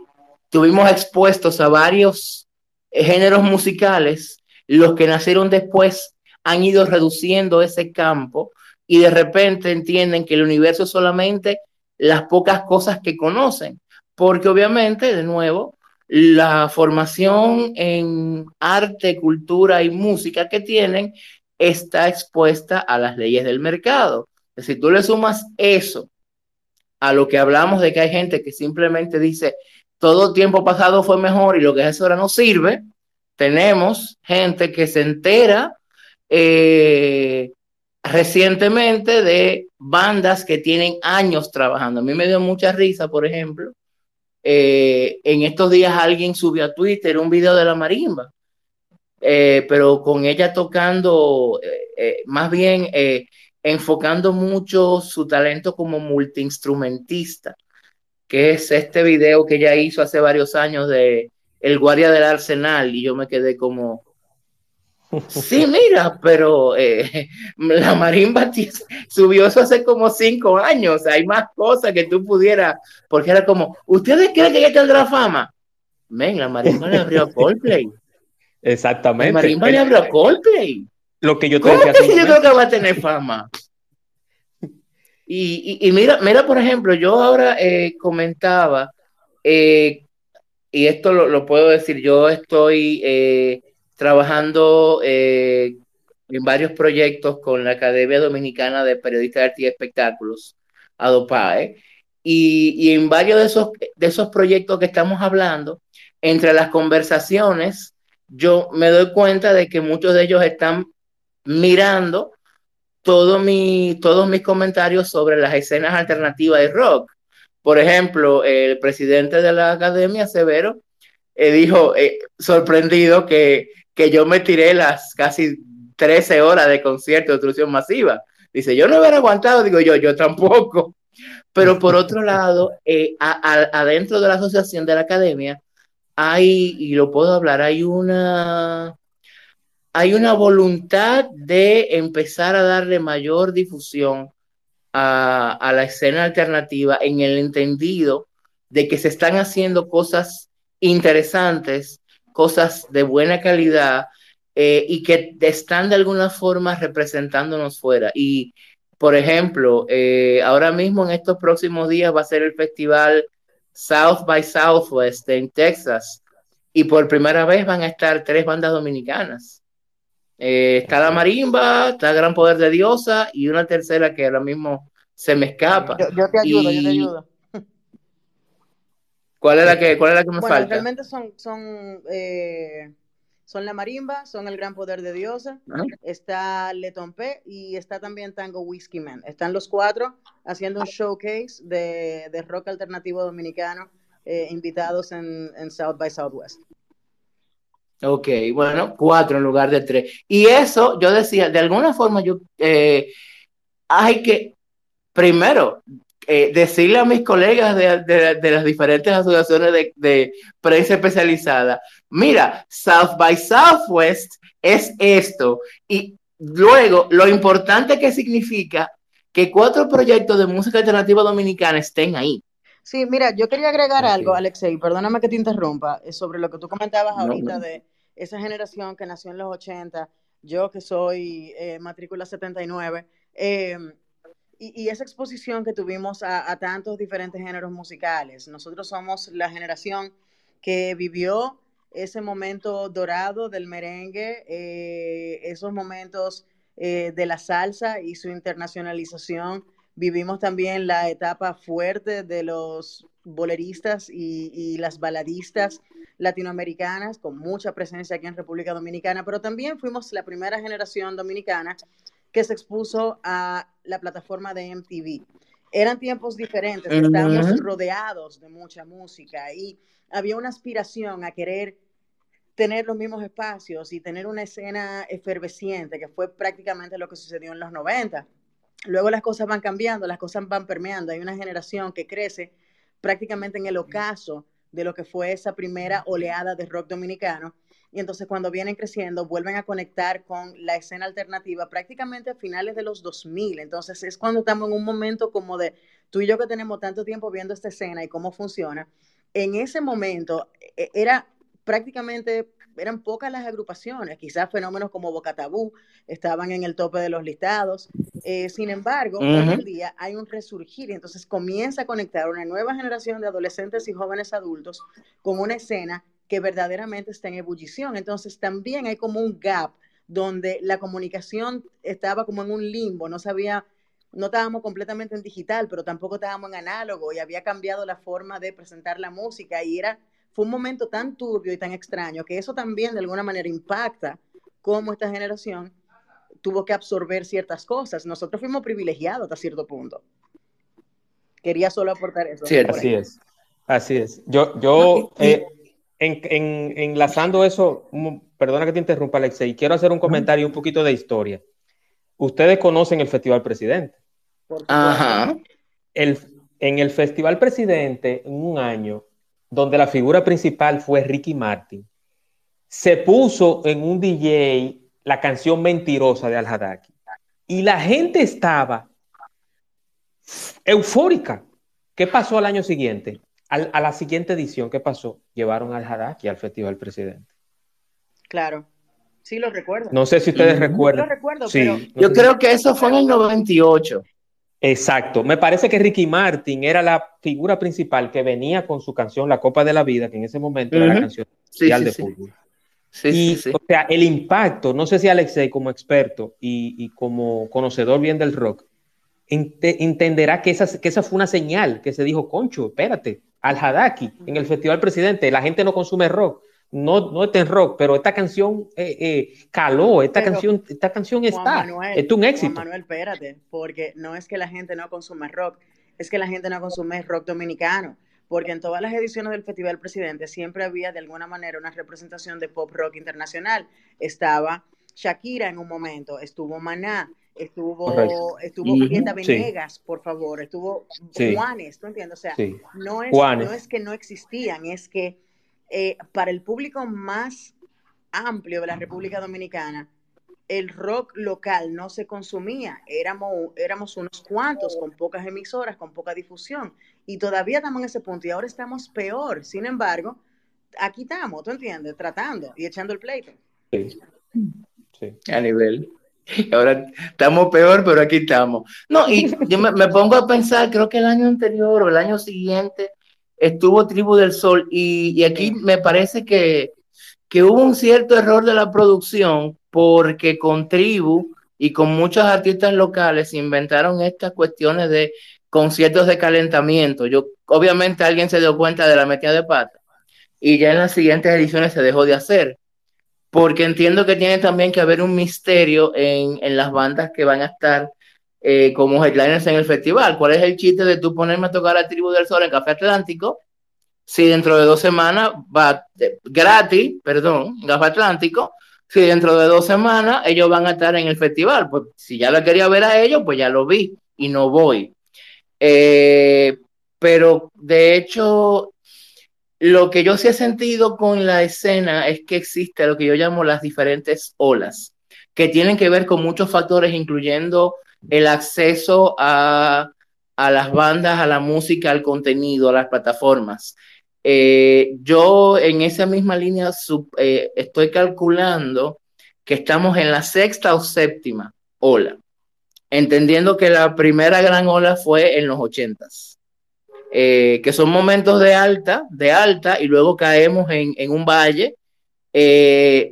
tuvimos expuestos a varios géneros musicales, los que nacieron después han ido reduciendo ese campo y de repente entienden que el universo es solamente las pocas cosas que conocen, porque obviamente, de nuevo, la formación en arte, cultura y música que tienen está expuesta a las leyes del mercado. Si tú le sumas eso a lo que hablamos de que hay gente que simplemente dice todo tiempo pasado fue mejor y lo que es ahora no sirve, tenemos gente que se entera eh, recientemente de bandas que tienen años trabajando. A mí me dio mucha risa, por ejemplo, eh, en estos días alguien subió a Twitter un video de la marimba, eh, pero con ella tocando, eh, más bien enfocando mucho su talento como multiinstrumentista, que es este video que ella hizo hace varios años de El Guardia del Arsenal, y yo me quedé como, Sí, mira, pero eh, la marimba subió eso hace como cinco años. Hay más cosas que tú pudieras, porque era como, ¿ustedes creen que ya tendrá fama? Ven, la marimba le abrió a Coldplay. Exactamente. La marimba le abrió a Coldplay. lo que yo te decía. Que yo creo que va a tener fama. Y, mira, mira, por ejemplo, yo ahora eh, comentaba, eh, y esto lo, puedo decir, yo estoy eh, trabajando en varios proyectos con la Academia Dominicana de Periodistas de Arte y Espectáculos, ADOPAE, y, en varios de esos, de esos proyectos que estamos hablando, entre las conversaciones, yo me doy cuenta de que muchos de ellos están mirando todo mi, todos mis comentarios sobre las escenas alternativas de rock. Por ejemplo, el presidente de la academia, Severo, eh, dijo, eh, sorprendido, que, que yo me tiré las casi 13 horas de concierto de instrucción masiva. Dice, yo no hubiera aguantado, digo yo, yo tampoco. Pero por otro lado, eh, adentro de la asociación de la academia, hay, y lo puedo hablar, hay una, hay una voluntad de empezar a darle mayor difusión a, la escena alternativa en el entendido de que se están haciendo cosas interesantes, cosas de buena calidad eh, y que están de alguna forma representándonos fuera. Y, por ejemplo, eh, ahora mismo en estos próximos días va a ser el festival South by Southwest en Texas y por primera vez van a estar tres bandas dominicanas. Eh, está la marimba, está el Gran Poder de Diosa y una tercera que ahora mismo se me escapa. Yo, te ayudo, yo te ayudo. ¿Cuál es la que, cuál es la que me falta? Realmente son, son, eh, son la marimba, son el Gran Poder de Diosa, está Letompe y está también Tango Whiskey Man. Están los cuatro haciendo un showcase de, de rock alternativo dominicano, eh, invitados en, en South by Southwest. Ok, bueno, cuatro en lugar de tres. Y eso, yo decía, de alguna forma, yo eh, hay que, primero, eh, decirle a mis colegas de, las diferentes asociaciones de, de, prensa especializada, mira, South by Southwest es esto. Y luego, lo importante que significa que cuatro proyectos de música alternativa dominicana estén ahí. Sí, mira, yo quería agregar algo, Alexei, perdóname que te interrumpa, eh, sobre lo que tú comentabas ahorita de esa generación que nació en los 80, yo que soy eh, matrícula 79, em, y, esa exposición que tuvimos a, tantos diferentes géneros musicales. Nosotros somos la generación que vivió ese momento dorado del merengue, eh, esos momentos eh, de la salsa y su internacionalización. Vivimos también la etapa fuerte de los boleristas y, y las baladistas latinoamericanas con mucha presencia aquí en República Dominicana, pero también fuimos la primera generación dominicana que se expuso a la plataforma de MTV. Eran tiempos diferentes, estábamos rodeados de mucha música y había una aspiración a querer tener los mismos espacios y tener una escena efervesciente, que fue prácticamente lo que sucedió en los 90. Luego las cosas van cambiando, las cosas van permeando, hay una generación que crece prácticamente en el ocaso de lo que fue esa primera oleada de rock dominicano. Y entonces cuando vienen creciendo, vuelven a conectar con la escena alternativa prácticamente a finales de los 2000. Entonces es cuando estamos en un momento como de tú y yo que tenemos tanto tiempo viendo esta escena y cómo funciona. En ese momento e, era prácticamente eran pocas las agrupaciones, quizás fenómenos como Bocatabú estaban en el tope de los listados. Eh, sin embargo, hoy en día hay un resurgir y entonces comienza a conectar una nueva generación de adolescentes y jóvenes adultos con una escena que verdaderamente está en ebullición. Entonces también hay como un gap donde la comunicación estaba como en un limbo, no sabía, no estábamos completamente en digital, pero tampoco estábamos en análogo y había cambiado la forma de presentar la música y era fue un momento tan turbio y tan extraño que eso también de alguna manera impacta cómo esta generación tuvo que absorber ciertas cosas. Nosotros fuimos privilegiados hasta cierto punto. Quería solo aportar eso. Sí, así es. Así es. Yo, yo eh, en, enlazando eso, perdona que te interrumpa, Alexei, quiero hacer un comentario un poquito de historia. Ustedes conocen el Festival Presidente. Ajá. El, en el Festival Presidente, en un año, donde la figura principal fue Ricky Martin, se puso en un DJ la canción Mentirosa de Al Y la gente estaba eufórica. ¿Qué pasó al año siguiente? A la siguiente edición, ¿qué pasó? Llevaron al Hadaki al Festival Presidente. Claro. Sí, lo recuerdo. No sé si ustedes recuerdan. Lo recuerdo, sí, Yo creo que eso fue en el 98. Exacto. Me parece que Ricky Martin era la figura principal que venía con su canción La Copa de la Vida, que en ese momento era la canción oficial de fútbol. y, o sea, el impacto, no sé si Alexei como experto y, como conocedor bien del rock, entenderá que esa, que esa fue una señal que se dijo, concho, espérate, al Hadaki, en el Festival Presidente, la gente no consume rock, no, no está en rock, pero esta canción eh, eh, caló, esta canción, esta canción está, es un éxito. Juan Manuel, espérate, porque no es que la gente no consume rock, es que la gente no consume rock dominicano, porque en todas las ediciones del Festival Presidente siempre había de alguna manera una representación de pop rock internacional. Estaba Shakira en un momento, estuvo Maná, estuvo, estuvo Julieta Venegas, por favor, estuvo Juanes, ¿tú entiendes? O sea, no, es, no es que no existían, es que eh, para el público más amplio de la República Dominicana, el rock local no se consumía, éramos, éramos unos cuantos con pocas emisoras, con poca difusión, y todavía estamos en ese punto y ahora estamos peor. Sin embargo, aquí estamos, ¿tú entiendes? Tratando y echando el pleito. Sí. sí. A nivel. Ahora estamos peor, pero aquí estamos. No, y yo me, me, pongo a pensar, creo que el año anterior o el año siguiente estuvo Tribu del Sol y, aquí me parece que, hubo un cierto error de la producción porque con Tribu y con muchos artistas locales inventaron estas cuestiones de conciertos de calentamiento. Yo, obviamente alguien se dio cuenta de la metida de pata y ya en las siguientes ediciones se dejó de hacer. Porque entiendo que tiene también que haber un misterio en, en las bandas que van a estar eh, como headliners en el festival. ¿Cuál es el chiste de tú ponerme a tocar a Tribu del Sol en Café Atlántico? Si dentro de dos semanas va eh, gratis, perdón, Café Atlántico, si dentro de dos semanas ellos van a estar en el festival, pues si ya lo quería ver a ellos, pues ya lo vi y no voy. Eh, pero de hecho, lo que yo sí he sentido con la escena es que existe lo que yo llamo las diferentes olas, que tienen que ver con muchos factores, incluyendo el acceso a, las bandas, a la música, al contenido, a las plataformas. Eh, yo en esa misma línea eh, estoy calculando que estamos en la sexta o séptima ola, entendiendo que la primera gran ola fue en los ochentas, eh, que son momentos de alta, de alta, y luego caemos en, un valle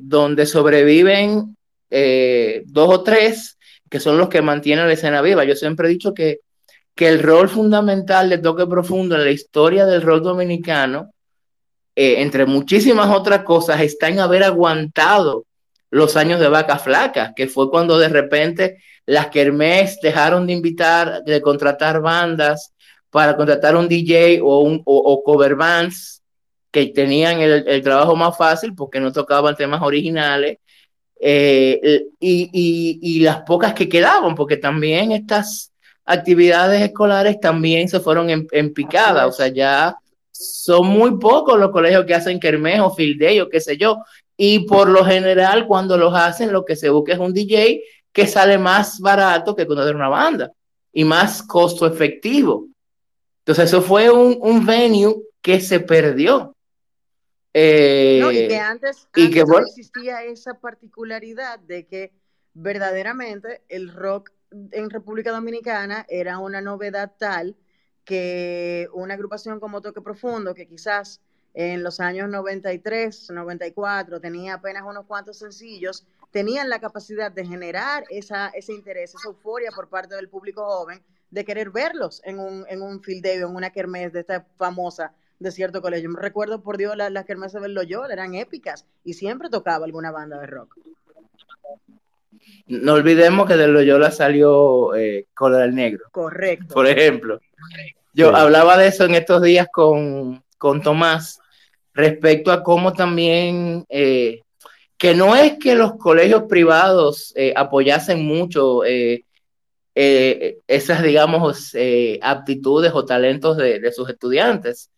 donde sobreviven dos o tres que son los que mantienen la escena viva. Yo siempre he dicho que, que el rol fundamental de Toque Profundo en la historia del rock dominicano, eh, entre muchísimas otras cosas, está en haber aguantado los años de vaca flaca, que fue cuando de repente las Kermés dejaron de invitar, de contratar bandas para contratar un DJ o, un, o, cover bands que tenían el, el, trabajo más fácil porque no tocaban temas originales eh, y, las pocas que quedaban, porque también estas actividades escolares también se fueron en, picada, o sea, ya son muy pocos los colegios que hacen kermés o field day o qué sé yo, y por lo general cuando los hacen lo que se busca es un DJ que sale más barato que contratar una banda y más costo efectivo. Entonces eso fue un, un venue que se perdió. Eh, no, y que antes, y que, no existía esa particularidad de que verdaderamente el rock en República Dominicana era una novedad tal que una agrupación como Toque Profundo, que quizás en los años 93, 94 tenía apenas unos cuantos sencillos, tenían la capacidad de generar esa, ese interés, esa euforia por parte del público joven de querer verlos en un, en un field day, en una kermés de esta famosa de cierto colegio. Me recuerdo, por Dios, las, las kermeses del Loyola eran épicas y siempre tocaba alguna banda de rock. No olvidemos que de Loyola salió eh, Color Negro. Correcto. Por ejemplo. Yo hablaba de eso en estos días con, Tomás respecto a cómo también, eh, que no es que los colegios privados eh, apoyasen mucho eh, esas, digamos, aptitudes o talentos de, de, sus estudiantes,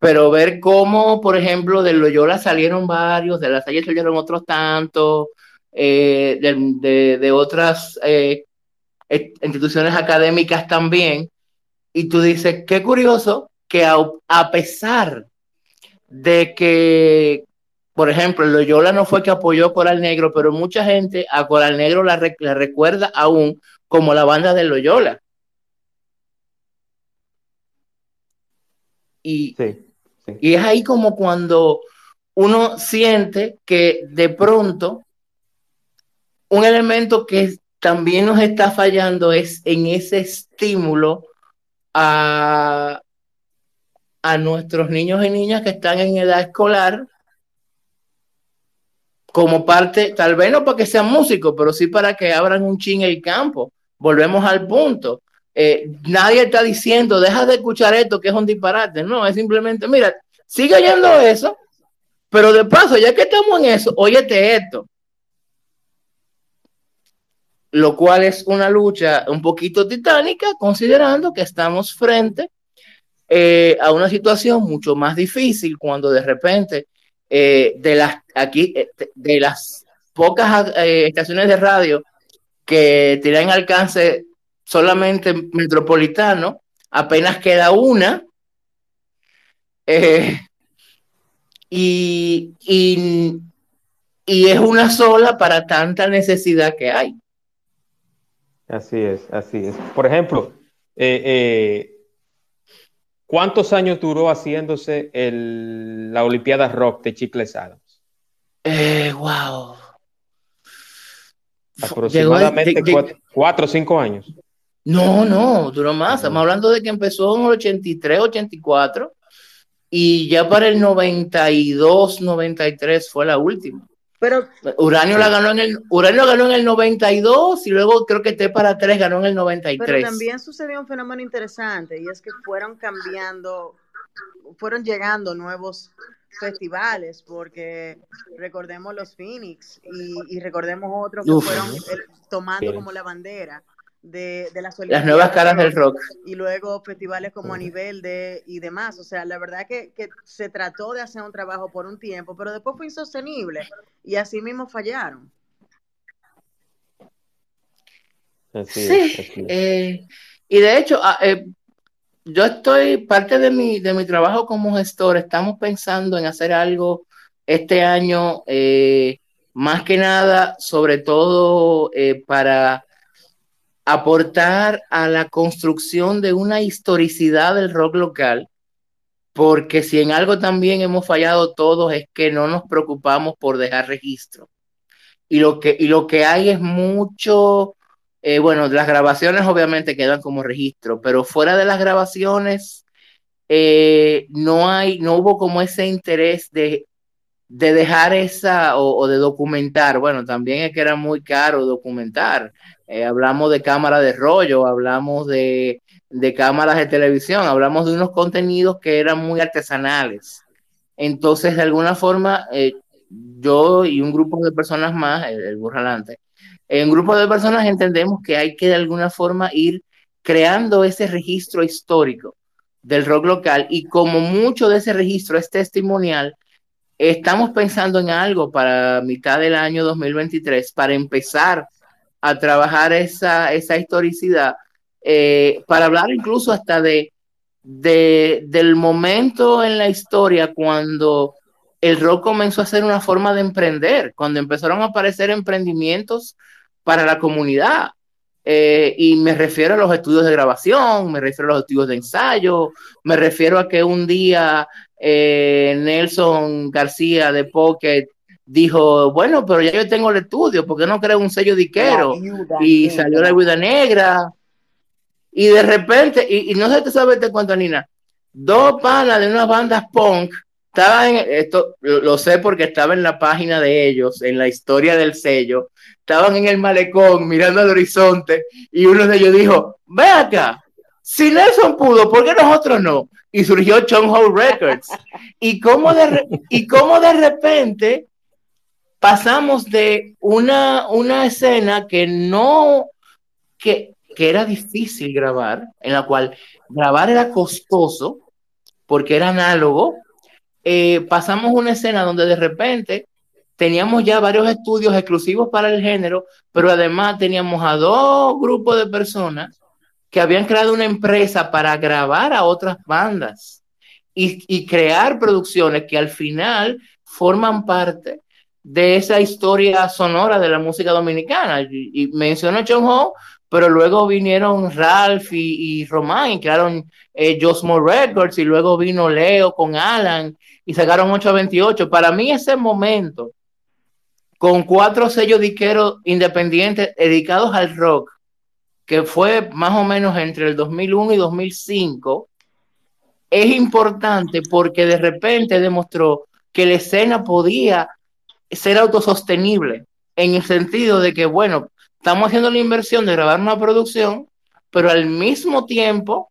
pero ver cómo, por ejemplo, de Loyola salieron varios, de la Salle salieron otros tantos, eh, de, otras eh, instituciones académicas también, y tú dices, qué curioso que a, pesar de que, por ejemplo, Loyola no fue que apoyó a Coral Negro, pero mucha gente a Coral Negro la, recuerda aún como la banda de Loyola. Y, y es ahí como cuando uno siente que de pronto un elemento que también nos está fallando es en ese estímulo a, a nuestros niños y niñas que están en edad escolar como parte, tal vez no para que sean músicos, pero sí para que abran un ching el campo. Volvemos al punto. Eh, nadie está diciendo, deja de escuchar esto, que es un disparate. No, es simplemente, mira, sigue oyendo eso, pero de paso, ya que estamos en eso, óyete esto. Lo cual es una lucha un poquito titánica, considerando que estamos frente eh, a una situación mucho más difícil cuando de repente eh, de las aquí de las pocas estaciones de radio que tienen alcance solamente metropolitano, apenas queda una. y, y, y es una sola para tanta necesidad que hay. Así es, así es. Por ejemplo, eh, ¿Cuántos años duró haciéndose el, la Olimpiada Rock de Chicles Adams? Eh, wow. Aproximadamente cuatro, o cinco años. No, no, duró más. Estamos hablando de que empezó en el 83, 84 y ya para el 92, 93 fue la última. Pero Uranio la ganó en el Uranio ganó en el 92 y luego creo que T para 3 ganó en el 93. Pero también sucedió un fenómeno interesante y es que fueron cambiando, fueron llegando nuevos festivales porque recordemos los Phoenix y, recordemos otros que fueron tomando como la bandera de, las Las nuevas caras del rock. Y luego festivales como a nivel de y demás. O sea, la verdad que, que se trató de hacer un trabajo por un tiempo, pero después fue insostenible y así mismo fallaron. sí, eh, y de hecho, ah, eh, yo estoy, parte de mi, de mi trabajo como gestor, estamos pensando en hacer algo este año, eh, más que nada, sobre todo para aportar a la construcción de una historicidad del rock local, porque si en algo también hemos fallado todos es que no nos preocupamos por dejar registro. Y lo que, y lo que hay es mucho, eh, bueno, las grabaciones obviamente quedan como registro, pero fuera de las grabaciones eh, no hay, no hubo como ese interés de, de dejar esa o, de documentar. Bueno, también es que era muy caro documentar. Eh, hablamos de cámara de rollo, hablamos de, cámaras de televisión, hablamos de unos contenidos que eran muy artesanales. Entonces, de alguna forma, yo y un grupo de personas más, el, el burralante, un grupo de personas entendemos que hay que de alguna forma ir creando ese registro histórico del rock local y como mucho de ese registro es testimonial, estamos pensando en algo para mitad del año 2023 para empezar a trabajar esa, esa historicidad, eh, para hablar incluso hasta de, del momento en la historia cuando el rock comenzó a ser una forma de emprender, cuando empezaron a aparecer emprendimientos para la comunidad. Eh, y me refiero a los estudios de grabación, me refiero a los estudios de ensayo, me refiero a que un día eh, Nelson García de Pocket dijo, bueno, pero ya yo tengo el estudio, ¿por qué no creo un sello diquero? Y salió la viuda negra. Y de repente, y, no sé te sabes de cuánto, Nina, dos panas de unas bandas punk, estaban en, esto lo, sé porque estaba en la página de ellos, en la historia del sello, estaban en el malecón mirando al horizonte y uno de ellos dijo, ve acá, si Nelson pudo, ¿por qué nosotros no? Y surgió John Ho Records. Y cómo de, y cómo de repente pasamos de una, una escena que no, que, era difícil grabar, en la cual grabar era costoso, porque era análogo, eh, pasamos una escena donde de repente teníamos ya varios estudios exclusivos para el género, pero además teníamos a dos grupos de personas que habían creado una empresa para grabar a otras bandas y, y crear producciones que al final forman parte de esa historia sonora de la música dominicana. Y, menciono John Ho, pero luego vinieron Ralph y, Román y crearon eh, Records y luego vino Leo con Alan y sacaron 828. Para mí ese momento, con cuatro sellos disqueros independientes dedicados al rock, que fue más o menos entre el 2001 y 2005, es importante porque de repente demostró que la escena podía ser autosostenible en el sentido de que, bueno, estamos haciendo la inversión de grabar una producción, pero al mismo tiempo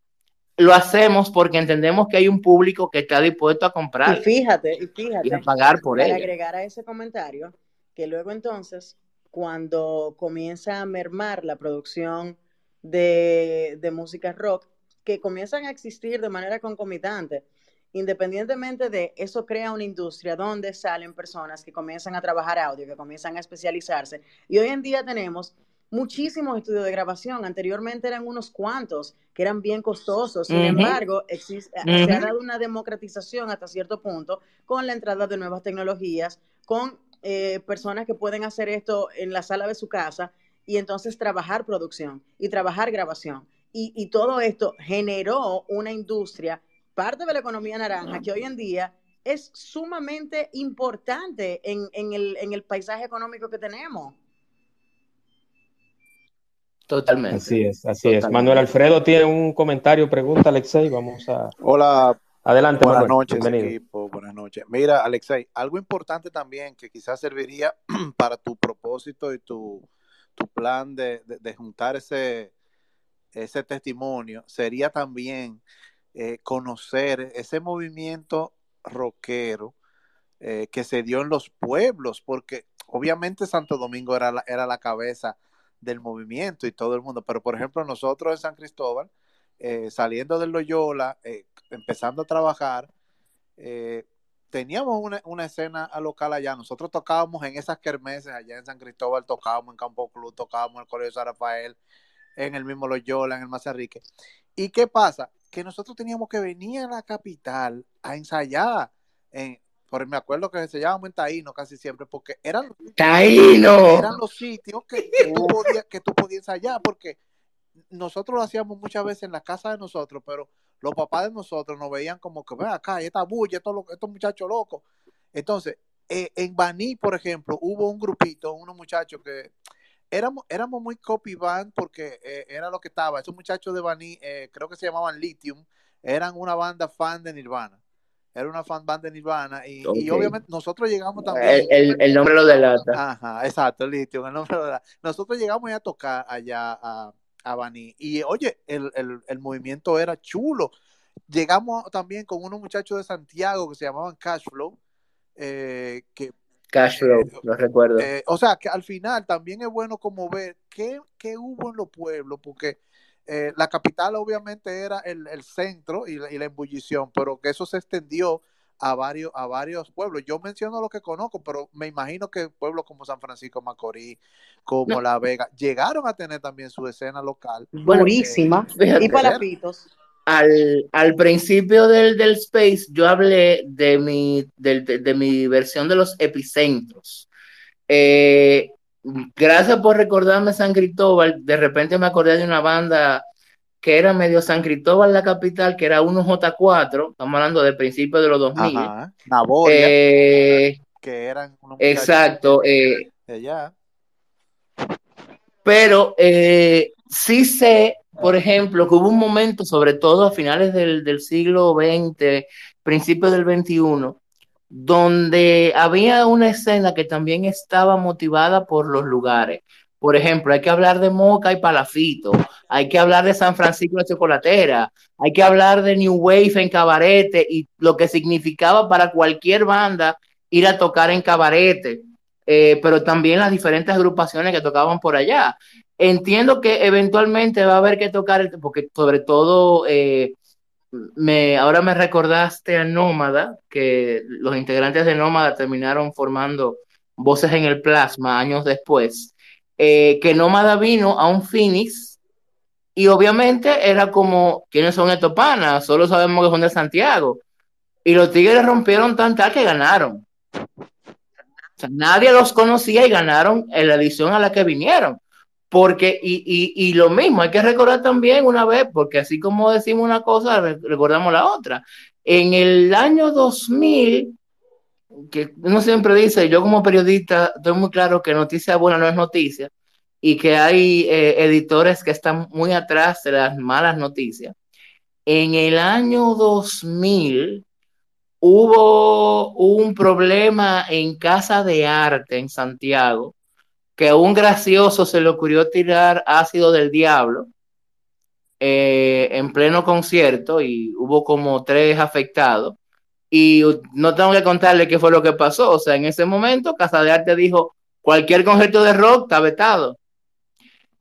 lo hacemos porque entendemos que hay un público que está dispuesto a comprar. Y fíjate, y fíjate. Y a pagar por para agregar a ese comentario, que luego entonces, cuando comienza a mermar la producción de, de música rock, que comienzan a existir de manera concomitante, independientemente de eso crea una industria donde salen personas que comienzan a trabajar audio, que comienzan a especializarse. Y hoy en día tenemos muchísimos estudios de grabación. Anteriormente eran unos cuantos que eran bien costosos. Sin embargo, existe, se ha dado una democratización hasta cierto punto con la entrada de nuevas tecnologías, con eh, personas que pueden hacer esto en la sala de su casa y entonces trabajar producción y trabajar grabación. y todo esto generó una industria parte de la economía naranja que hoy en día es sumamente importante en, el, paisaje económico que tenemos. Totalmente. Así es, así es. Manuel Alfredo tiene un comentario, pregunta Alexei, vamos a... Hola. Adelante, Buenas noches, equipo. Buenas noches. Mira, Alexei, algo importante también que quizás serviría para tu propósito y tu, plan de, juntar ese, ese testimonio sería también eh, conocer ese movimiento rockero eh, que se dio en los pueblos, porque obviamente Santo Domingo era la, era la cabeza del movimiento y todo el mundo, pero por ejemplo nosotros en San Cristóbal, eh, saliendo del Loyola, empezando a trabajar, teníamos una, una, escena local allá, nosotros tocábamos en esas kermeses allá en San Cristóbal, tocábamos en Campo Club, tocábamos en el Colegio San Rafael, en el mismo Loyola, en el Mazarrique. ¿Y qué pasa? que nosotros teníamos que venir a la capital a ensayar. En, por, me acuerdo que se llamaba en Taíno casi siempre, porque eran, eran los sitios que, tú podías, que tú podías ensayar, porque nosotros lo hacíamos muchas veces en la casa de nosotros, pero los papás de nosotros nos veían como que, ve acá, esta bulla, estos, estos muchachos locos. Entonces, eh, en Baní, por ejemplo, hubo un grupito, unos muchachos que éramos, éramos muy copy band porque eh, era lo que estaba. Esos muchachos de Bani, eh, creo que se llamaban Lithium, eran una banda fan de Nirvana. Era una fan band de Nirvana y, obviamente nosotros llegamos también. El, nombre lo delata. Ajá, exacto, Lithium, el nombre lo delata. Nosotros llegamos a tocar allá a, a Bani y oye, el, el movimiento era chulo. Llegamos también con unos muchachos de Santiago que se llamaban Cashflow, eh, que Cashflow, eh, lo recuerdo. Eh, o sea, que al final también es bueno como ver qué, qué hubo en los pueblos, porque eh, la capital obviamente era el, centro y la, embullición, pero que eso se extendió a varios, a varios pueblos. Yo menciono lo que conozco, pero me imagino que pueblos como San Francisco Macorís, como La Vega, llegaron a tener también su escena local. Buenísima. y palapitos al, principio del, del, Space yo hablé de mi, de, mi versión de los epicentros. Eh, gracias por recordarme San Cristóbal. De repente me acordé de una banda que era medio San Cristóbal, la capital, que era 1J4. Estamos hablando de principios de los 2000. Ajá. Eh, que eran unos Exacto. Eh, allá. Pero sí sé por ejemplo, que hubo un momento, sobre todo a finales del, siglo XX, principios del XXI, donde había una escena que también estaba motivada por los lugares. Por ejemplo, hay que hablar de Moca y Palafito, hay que hablar de San Francisco de Chocolatera, hay que hablar de New Wave en Cabarete y lo que significaba para cualquier banda ir a tocar en Cabarete, eh, pero también las diferentes agrupaciones que tocaban por allá. Entiendo que eventualmente va a haber que tocar, porque sobre todo, eh, me, ahora me recordaste a Nómada, que los integrantes de Nómada terminaron formando Voces en el Plasma años después, eh, que Nómada vino a un Phoenix y obviamente era como, ¿quiénes son estos panas? Solo sabemos que son de Santiago. Y los Tigres rompieron tan tal que ganaron. nadie los conocía y ganaron en la edición a la que vinieron. Porque, y, y, lo mismo, hay que recordar también una vez, porque así como decimos una cosa, recordamos la otra. En el año 2000, que uno siempre dice, yo como periodista estoy muy claro que noticia buena no es noticia y que hay eh, editores que están muy atrás de las malas noticias. En el año 2000 hubo un problema en Casa de Arte en Santiago, que a un gracioso se le ocurrió tirar ácido del diablo eh, en pleno concierto y hubo como tres afectados. Y no tengo que contarle qué fue lo que pasó. O sea, en ese momento Casa de Arte dijo, cualquier concierto de rock está vetado.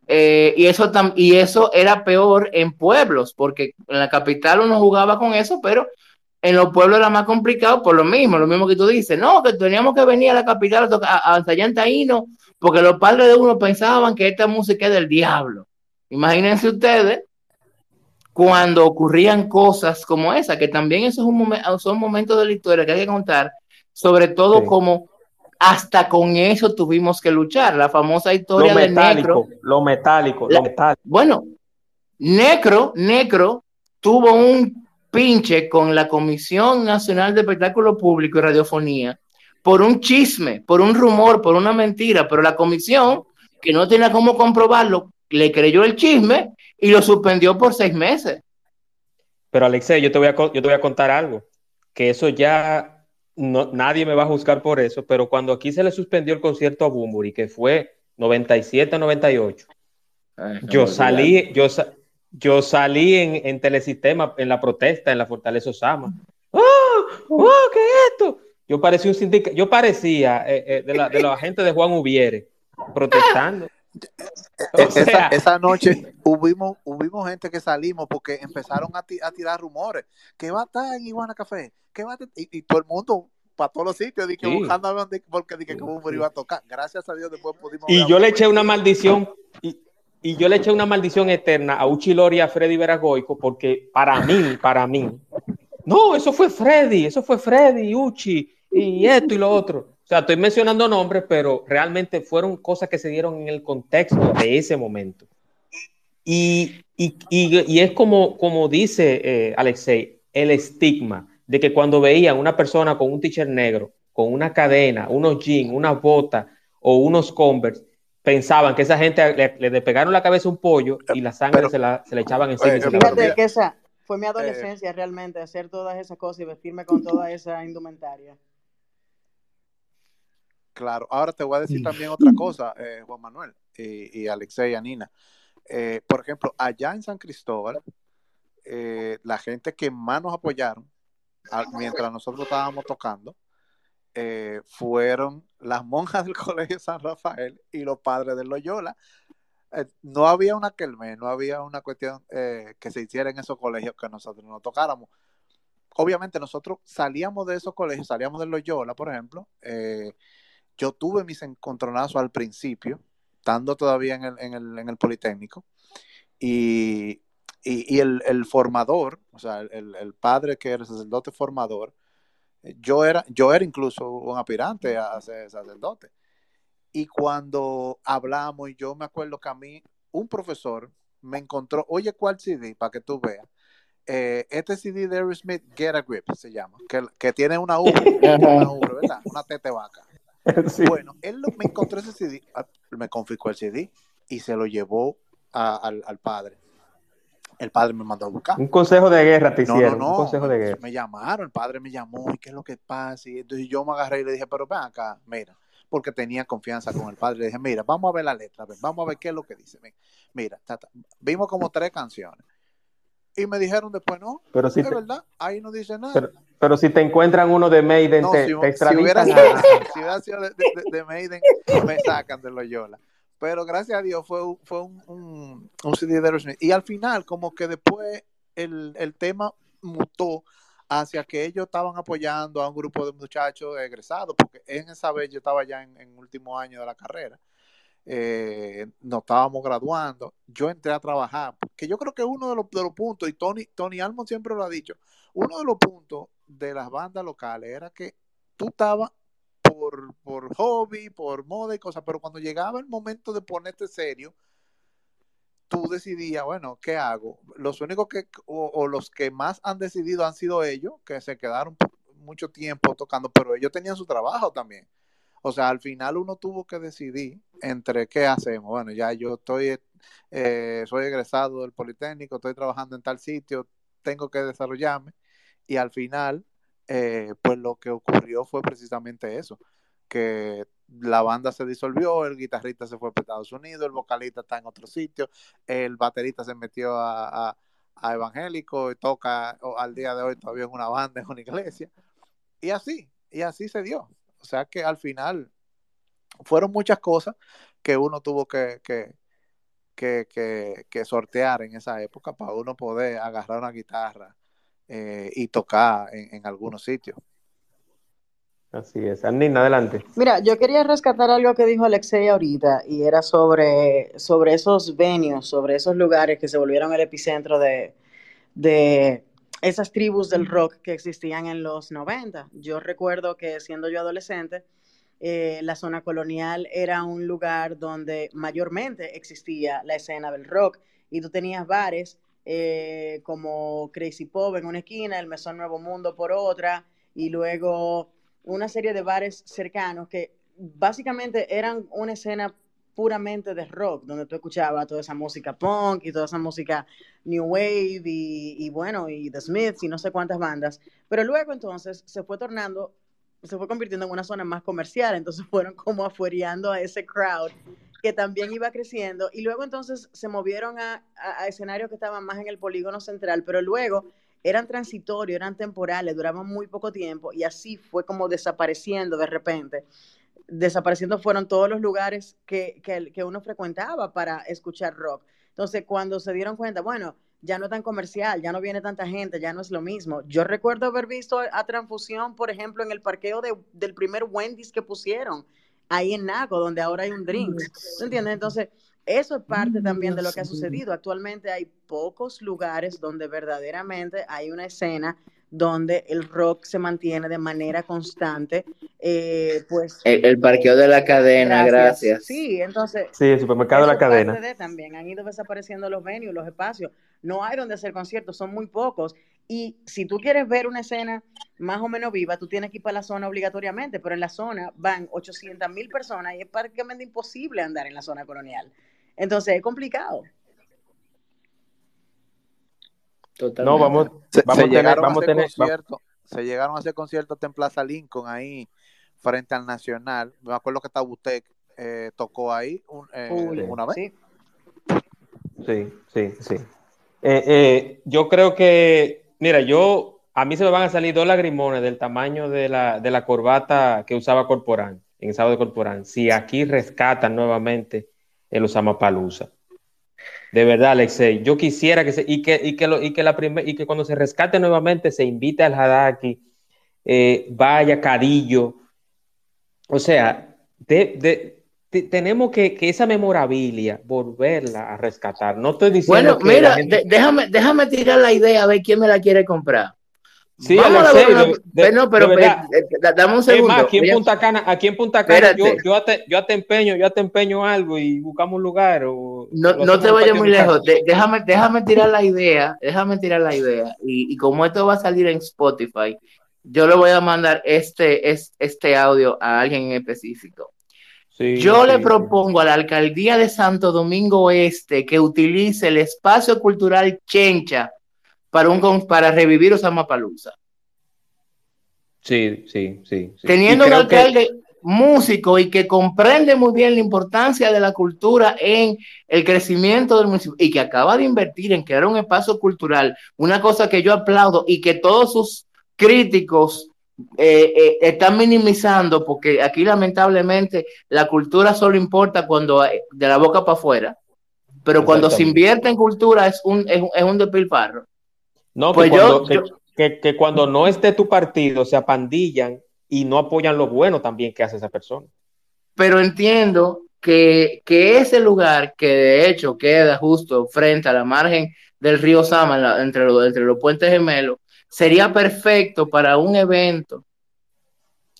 Eh, y, eso y eso era peor en pueblos, porque en la capital uno jugaba con eso, pero en los pueblos era más complicado por lo mismo, lo mismo que tú dices, no, que teníamos que venir a la capital a, tocar, a, ensayar en porque los padres de uno pensaban que esta música es del diablo. Imagínense ustedes cuando ocurrían cosas como esa, que también eso es un son momentos de la historia que hay que contar, sobre todo como hasta con eso tuvimos que luchar, la famosa historia de Necro. Lo metálico, lo metálico. Bueno, Necro, Necro tuvo un pinche con la Comisión Nacional de Espectáculo Público y Radiofonía por un chisme, por un rumor, por una mentira, pero la comisión, que no tenía cómo comprobarlo, le creyó el chisme y lo suspendió por seis meses. Pero Alexei, yo te voy a, yo te voy a contar algo, que eso ya no, nadie me va a juzgar por eso, pero cuando aquí se le suspendió el concierto a Bumburi, que fue 97-98, yo salí, yo, yo salí en, en, Telesistema en la protesta en la Fortaleza Osama. ¡Oh! ¡Oh! ¿Qué es esto? Yo parecía un sindicato, yo parecía eh, eh, de, la, de los agentes de Juan Ubiere protestando. esa, esa, noche hubimos, hubimos gente que salimos porque empezaron a, a tirar rumores que va a estar en Iguana Café, que va a y, y, todo el mundo para todos los sitios dije, sí. buscando porque dije que Bumburi iba a tocar. Gracias a Dios después pudimos Y yo le eché una maldición y, y yo le eché una maldición eterna a Uchilori y a Freddy Veragoico porque para mí, para mí, no, eso fue Freddy, eso fue Freddy, Uchi y esto y lo otro. O sea, estoy mencionando nombres, pero realmente fueron cosas que se dieron en el contexto de ese momento. Y, y, y, y es como, como dice eh, Alexei, el estigma de que cuando veían una persona con un t-shirt negro, con una cadena, unos jeans, una bota o unos Converse, pensaban que esa gente le, le despegaron la cabeza un pollo y la sangre pero, se, la, se, le echaban encima. Oye, fíjate que esa fue mi adolescencia eh, realmente, hacer todas esas cosas y vestirme con toda esa indumentaria. Claro, ahora te voy a decir también otra cosa, eh, Juan Manuel y, y Alexei y Anina. Eh, por ejemplo, allá en San Cristóbal, eh, la gente que más nos apoyaron mientras nosotros estábamos tocando, fueron las monjas del Colegio San Rafael y los padres de Loyola. No había una quelme, no había una cuestión que se hiciera en esos colegios que nosotros no tocáramos. Obviamente nosotros salíamos de esos colegios, salíamos de Loyola, por ejemplo. Eh, yo tuve mis encontronazos al principio, estando todavía en el, en el, en el Politécnico, y, y, y el, el, formador, o sea, el, el padre que era sacerdote formador, yo era, yo era incluso un aspirante a ser sacerdote. Y cuando hablamos, y yo me acuerdo que a mí, un profesor me encontró, oye, ¿cuál CD? Para que tú veas. Eh, este CD de Aerosmith, Get a Grip, se llama, que, que tiene una U, una U, ¿verdad? Una tete vaca. Sí. Bueno, él me encontró ese CD, me confiscó el CD y se lo llevó a, al, al padre el padre me mandó a buscar. Un consejo de guerra te hicieron. No, no, un consejo de guerra. Me llamaron, el padre me llamó, ¿y qué es lo que pasa? Y entonces yo me agarré y le dije, pero ven acá, mira, porque tenía confianza con el padre. Le dije, mira, vamos a ver la letra, ven, vamos a ver qué es lo que dice. Ven, mira, tata. vimos como tres canciones. Y me dijeron después, no, pero si es te, verdad, ahí no dice nada. Pero, pero, si te encuentran uno de Maiden, no, te, si, te si, hubiera sido, si hubiera sido de, de, de, Maiden, me sacan de Loyola pero gracias a Dios fue, fue un, un, un CD de Aerosmith. Y al final, como que después el, el, tema mutó hacia que ellos estaban apoyando a un grupo de muchachos egresados, porque en esa vez yo estaba ya en, en último año de la carrera, eh, nos estábamos graduando, yo entré a trabajar, que yo creo que uno de los, puntos, y Tony, Tony Almond siempre lo ha dicho, uno de los puntos de las bandas locales era que tú estabas por, por hobby, por moda y cosas, pero cuando llegaba el momento de ponerte serio, tú decidías, bueno, ¿qué hago? Los únicos que, o, los que más han decidido han sido ellos, que se quedaron mucho tiempo tocando, pero ellos tenían su trabajo también. O sea, al final uno tuvo que decidir entre qué hacemos. Bueno, ya yo estoy, eh, soy egresado del Politécnico, estoy trabajando en tal sitio, tengo que desarrollarme. Y al final, eh, pues lo que ocurrió fue precisamente eso, que la banda se disolvió, el guitarrista se fue a Estados Unidos, el vocalista está en otro sitio, el baterista se metió a, evangélico y toca al día de hoy todavía en una banda, en una iglesia. Y así, y así se dio. O sea que al final fueron muchas cosas que uno tuvo que, que, que, sortear en esa época para uno poder agarrar una guitarra eh, y tocar en, en algunos sitios. Así es. Anina, adelante. Mira, yo quería rescatar algo que dijo Alexei ahorita y era sobre, sobre esos venues, sobre esos lugares que se volvieron el epicentro de, de esas tribus del rock que existían en los 90. Yo recuerdo que siendo yo adolescente, eh, la zona colonial era un lugar donde mayormente existía la escena del rock y tú tenías bares eh, como Crazy Pop en una esquina, el Mesón Nuevo Mundo por otra y luego una serie de bares cercanos que básicamente eran una escena puramente de rock, donde tú escuchabas toda esa música punk y toda esa música new wave y, bueno, y The Smiths y no sé cuántas bandas. Pero luego entonces se fue tornando, se fue convirtiendo en una zona más comercial, entonces fueron como afuereando a ese crowd que también iba creciendo y luego entonces se movieron a, a escenarios que estaban más en el polígono central, pero luego eran transitorios, eran temporales, duraban muy poco tiempo y así fue como desapareciendo de repente. Desapareciendo fueron todos los lugares que, que, uno frecuentaba para escuchar rock. Entonces, cuando se dieron cuenta, bueno, ya no es tan comercial, ya no viene tanta gente, ya no es lo mismo. Yo recuerdo haber visto a Transfusión, por ejemplo, en el parqueo del primer Wendy's que pusieron ahí en Naco, donde ahora hay un drink. entiendes? Entonces, eso es parte también de lo que ha sucedido. Actualmente hay pocos lugares donde verdaderamente hay una escena donde el rock se mantiene de manera constante. Eh, pues el, parqueo de la cadena, gracias. Sí, entonces. Sí, el supermercado de la cadena. también han ido desapareciendo los venues, los espacios. No hay donde hacer conciertos, son muy pocos. Y si tú quieres ver una escena más o menos viva, tú tienes que ir para la zona obligatoriamente, pero en la zona van 800 mil personas y es prácticamente imposible andar en la zona colonial. Entonces es complicado. Totalmente. No, vamos, se, vamos a tener, vamos a tener, concierto, se llegaron a hacer conciertos en Plaza Lincoln ahí frente al Nacional. Me acuerdo que Tabutec eh, tocó ahí eh, una vez. Sí, sí, sí. Eh, eh, yo creo que, mira, yo, a mí se me van a salir dos lagrimones del tamaño de la, de la corbata que usaba Corporán, en el sábado de Corporán. Si aquí rescatan nuevamente el Osama Palusa. De verdad, Alexei, yo quisiera que se, y que, y que, lo, y que, la primer, y que cuando se rescate nuevamente se invite al Hadaki, eh, vaya Cadillo. O sea, de, tenemos que, que, esa memorabilia volverla a rescatar. No estoy diciendo. Bueno, mira, déjame, déjame tirar la idea a ver quién me la quiere comprar. Sí, Alexei, de, no, pero eh, dame un segundo. aquí en Punta Cana, aquí en Punta Cana yo, yo, te, yo te empeño, yo te empeño algo y buscamos un lugar. O, no no te vayas muy lejos. déjame, déjame tirar la idea, déjame tirar la idea. Y, y, como esto va a salir en Spotify, yo le voy a mandar este, este audio a alguien en específico. Sí, yo le propongo a la alcaldía de Santo Domingo Este que utilice el espacio cultural Chencha para, un, para revivir Osama Palusa. Sí, sí, sí. Teniendo un alcalde músico y que comprende muy bien la importancia de la cultura en el crecimiento del municipio y que acaba de invertir en crear un espacio cultural, una cosa que yo aplaudo y que todos sus críticos eh, eh, están minimizando porque aquí lamentablemente la cultura solo importa cuando de la boca para afuera, pero cuando se invierte en cultura es un, es, es un despilfarro. No, pues que, cuando, no esté tu partido se apandillan y no apoyan lo bueno también que hace esa persona. Pero entiendo que, ese lugar, que de hecho queda justo frente a la margen del río Sama, entre, los, entre los puentes gemelos, sería perfecto para un evento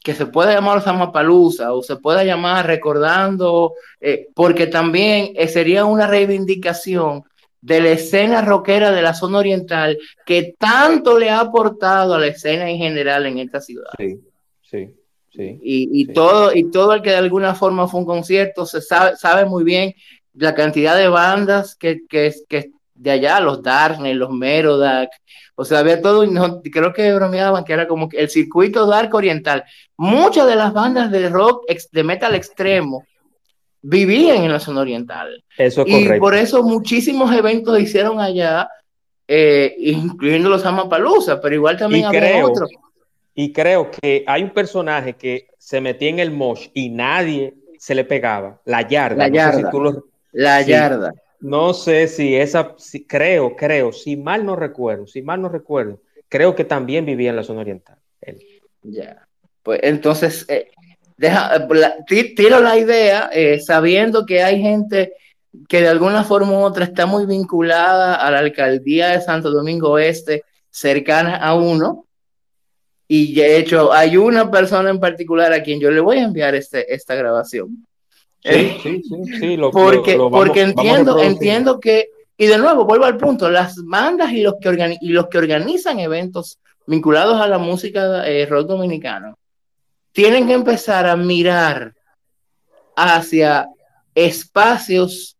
que se pueda llamar Samapalusa o se pueda llamar recordando, eh, porque también eh, sería una reivindicación de la escena rockera de la zona oriental que tanto le ha aportado a la escena en general en esta ciudad. Sí, sí. Sí, y, todo y todo el que de alguna forma fue un concierto se sabe, sabe muy bien la cantidad de bandas que, que, que de allá, los Darkness, los Merodac, o sea, había todo, no, creo que bromeaban que era como el circuito dark oriental. Muchas de las bandas de rock, de metal extremo, vivían en la zona oriental. Eso es y por eso muchísimos eventos se hicieron allá, eh, incluyendo los Amapalusa, pero igual también había otros. Y creo que hay un personaje que se metía en el mosh y nadie se le pegaba, la yarda. La yarda. La yarda. No sé si esa, creo, creo, si mal no recuerdo, si mal no recuerdo, creo que también vivía en la zona oriental. Ya, pues entonces, eh, deja, tiro la idea, eh, sabiendo que hay gente que de alguna forma u otra está muy vinculada a la alcaldía de Santo Domingo Este, cercana a uno, y de hecho hay una persona en particular a quien yo le voy a enviar este, esta grabación Sí, sí, sí, lo, porque, porque entiendo, entiendo que, y de nuevo, vuelvo al punto, las bandas y los que, y los que organizan eventos vinculados a la música eh, rock dominicano tienen que empezar a mirar hacia espacios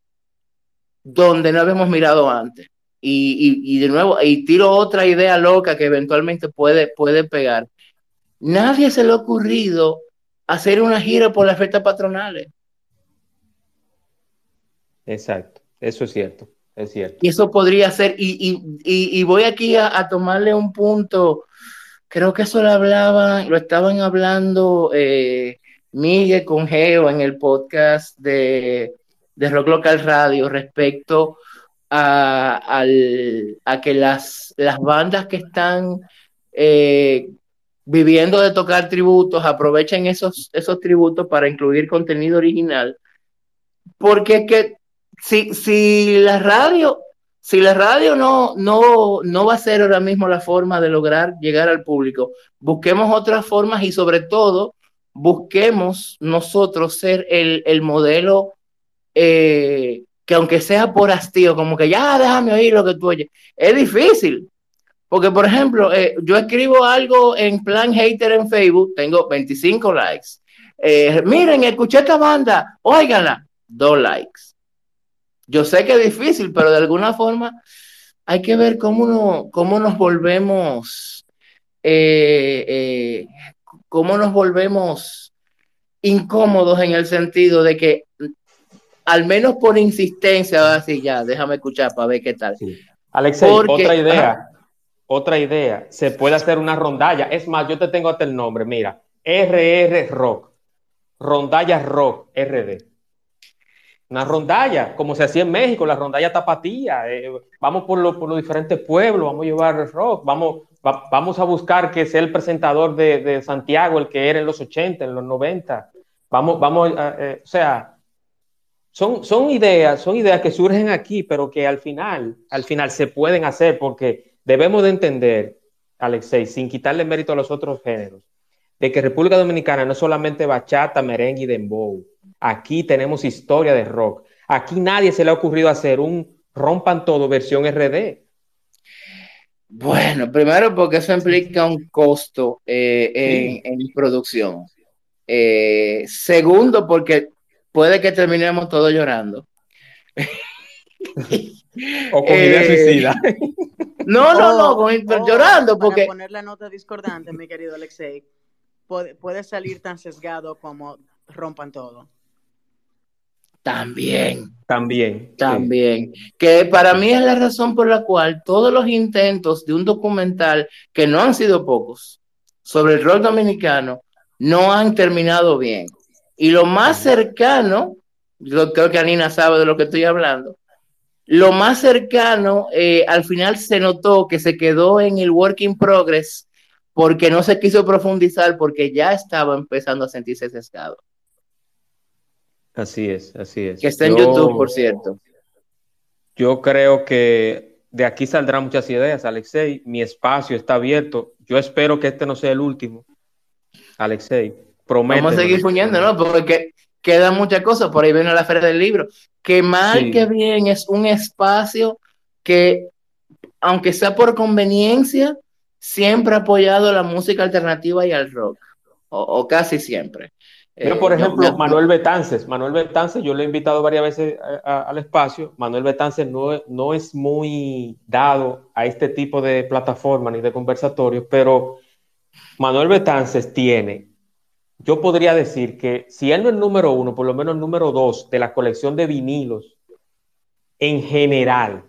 donde no habíamos mirado antes. Y, y, de nuevo, y tiro otra idea loca que eventualmente puede, puede pegar. Nadie se le ha ocurrido hacer una gira por las fiestas patronales. Exacto, eso es cierto, es cierto. Y eso podría ser, y, voy aquí a, tomarle un punto, creo que eso lo hablaban, lo estaban hablando eh, Miguel con Geo en el podcast de, Rock Local Radio respecto a, que las, las bandas que están eh, viviendo de tocar tributos aprovechen esos, esos tributos para incluir contenido original. Porque es que si, si la radio, si la radio no, no, no va a ser ahora mismo la forma de lograr llegar al público, busquemos otras formas y sobre todo busquemos nosotros ser el, modelo eh, que aunque sea por hastío, como que ya déjame oír lo que tú oyes, es difícil. Porque, por ejemplo, eh, yo escribo algo en plan hater en Facebook, tengo 25 likes. Eh, miren, escuché esta banda, óiganla, dos likes. Yo sé que es difícil, pero de alguna forma hay que ver cómo, no, cómo nos volvemos, eh, eh, cómo nos volvemos incómodos en el sentido de que al menos por insistencia, así ya, déjame escuchar para ver qué tal. Alexei, otra idea, otra idea, se puede hacer una rondalla. Es más, yo te tengo hasta el nombre, mira, RR Rock, rondalla Rock RD una rondalla, como se hacía en México, la rondalla tapatía. Eh, vamos por, por, los diferentes pueblos, vamos a llevar rock, vamos, vamos a buscar que sea el presentador de, Santiago, el que era en los 80, en los 90. Vamos, vamos, eh, o sea, son, son ideas, son ideas que surgen aquí, pero que al final, al final se pueden hacer porque debemos de entender, Alexei, sin quitarle mérito a los otros géneros, de que República Dominicana no es solamente bachata, merengue y dembow Aquí tenemos historia de rock. Aquí nadie se le ha ocurrido hacer un rompan todo versión RD. Bueno, primero porque eso implica un costo eh, en, producción. Eh, segundo, porque puede que terminemos todos llorando. o con idea eh, suicida. No, no, no, llorando porque... Para poner la nota discordante, mi querido Alexei, puede salir tan sesgado como rompan todo. También. También. También. Que para mí es la razón por la cual todos los intentos de un documental, que no han sido pocos, sobre el rol dominicano, no han terminado bien. Y lo más cercano, yo creo que Anina sabe de lo que estoy hablando, lo más cercano, eh, al final se notó que se quedó en el work in progress porque no se quiso profundizar porque ya estaba empezando a sentirse sesgado. Así es, así es. Que está en YouTube, por cierto. Yo creo que de aquí saldrán muchas ideas, Alexei. Mi espacio está abierto. Yo espero que este no sea el último. Alexei. Promete. Vamos a seguir poniendo, ¿no? Porque quedan muchas cosas. Por ahí viene la Feria del Libro. Que mal que bien es un espacio que, aunque sea por conveniencia, siempre ha apoyado la música alternativa y al rock. O, casi siempre. Pero, por eh, ejemplo, Manuel Betances. Manuel Betances, yo le he invitado varias veces al espacio. Manuel Betances no, no es muy dado a este tipo de plataformas ni de conversatorios, pero Manuel Betances tiene, yo podría decir que si él no es el número uno, por lo menos el número dos de la colección de vinilos en general.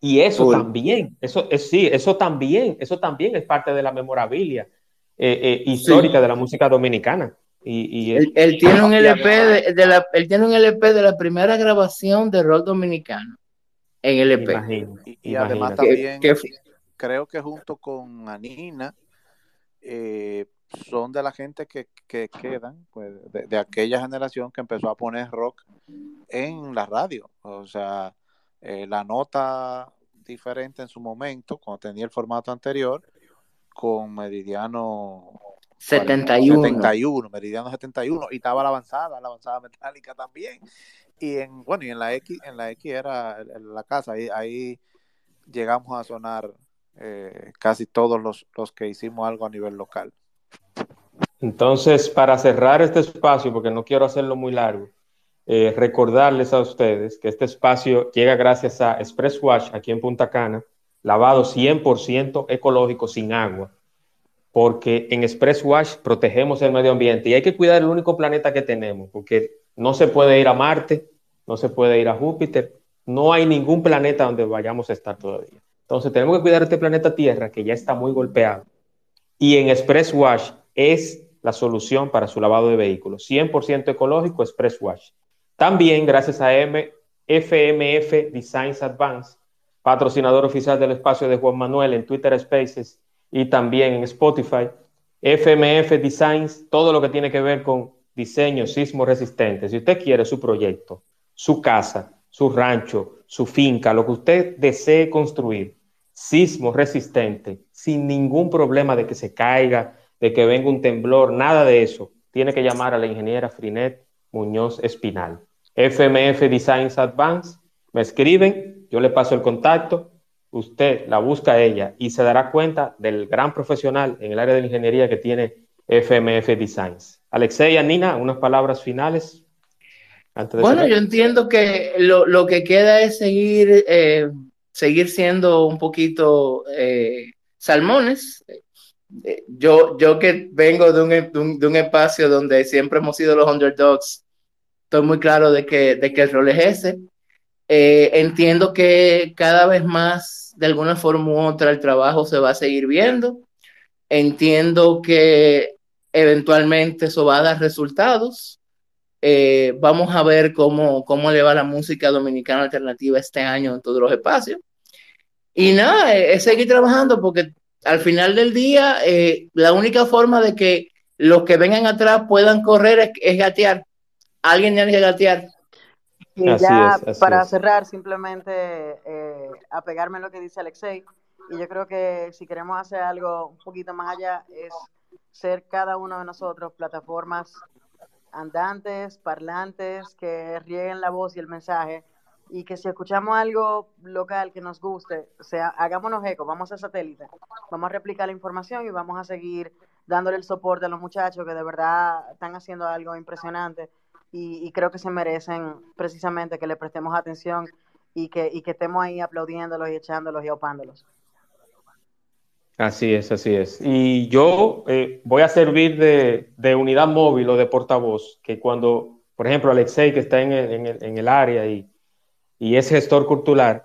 Y eso también, eso es sí, eso también, eso también es parte de la memorabilia eh, eh, histórica de la música dominicana. Y, él, tiene un LP de, la, él tiene un LP de la primera grabación de rock dominicano en LP. y, además también creo que junto con Anina eh, son de la gente que, quedan, pues, de, aquella generación que empezó a poner rock en la radio. O sea, eh, la nota diferente en su momento, cuando tenía el formato anterior, con Meridiano 71. 71, Meridiano 71, y estaba la avanzada, la avanzada metálica también. Y en, bueno, y en la X, en la X era la casa, ahí, ahí llegamos a sonar eh, casi todos los, los que hicimos algo a nivel local. Entonces, para cerrar este espacio, porque no quiero hacerlo muy largo, eh, recordarles a ustedes que este espacio llega gracias a Express Wash aquí en Punta Cana, lavado 100% ecológico sin agua, porque en Express Wash protegemos el medio ambiente y hay que cuidar el único planeta que tenemos, porque no se puede ir a Marte, no se puede ir a Júpiter, no hay ningún planeta donde vayamos a estar todavía. Entonces tenemos que cuidar este planeta Tierra que ya está muy golpeado. Y en Express Wash es la solución para su lavado de vehículos. 100% ecológico Express Wash. También gracias a FMF Designs Advance, patrocinador oficial del espacio de Juan Manuel en Twitter Spaces y también en Spotify. FMF Designs, todo lo que tiene que ver con diseño sismo resistente. Si usted quiere su proyecto, su casa, su rancho, su finca, lo que usted desee construir, sismo resistente, sin ningún problema de que se caiga, de que venga un temblor, nada de eso. Tiene que llamar a la ingeniera Frinet Muñoz Espinal. FMF Designs Advance, me escriben, yo le paso el contacto, usted la busca a ella y se dará cuenta del gran profesional en el área de la ingeniería que tiene FMF Designs. Alexei y Nina, unas palabras finales. bueno, yo entiendo que lo, que queda es seguir eh, seguir siendo un poquito eh, salmones. Eh, yo, yo que vengo de un, de, un, espacio donde siempre hemos sido los underdogs, estoy muy claro de que, de que el rol es ese. Eh, entiendo que cada vez más, de alguna forma u otra, el trabajo se va a seguir viendo. Entiendo que eventualmente eso va a dar resultados. vamos a ver cómo, cómo le va la música dominicana alternativa este año en todos los espacios. Y nada, eh, es seguir trabajando porque al final del día eh, la única forma de que los que vengan atrás puedan correr es, gatear. Alguien tiene que gatear. Y ya para cerrar, simplemente eh, apegarme a lo que dice Alexei. Y yo creo que si queremos hacer algo un poquito más allá, es ser cada uno de nosotros plataformas andantes, parlantes, que rieguen la voz y el mensaje y que si escuchamos algo local que nos guste, o sea, hagámonos eco, vamos a satélite, vamos a replicar la información y vamos a seguir dándole el soporte a los muchachos que de verdad están haciendo algo impresionante y, creo que se merecen precisamente que le prestemos atención y que, y que estemos ahí aplaudiéndolos y echándolos y opándolos. Así es, así es. Y yo eh, voy a servir de, de, unidad móvil o de portavoz, que cuando, por ejemplo, Alexei, que está en en el, en el área y, y es gestor cultural,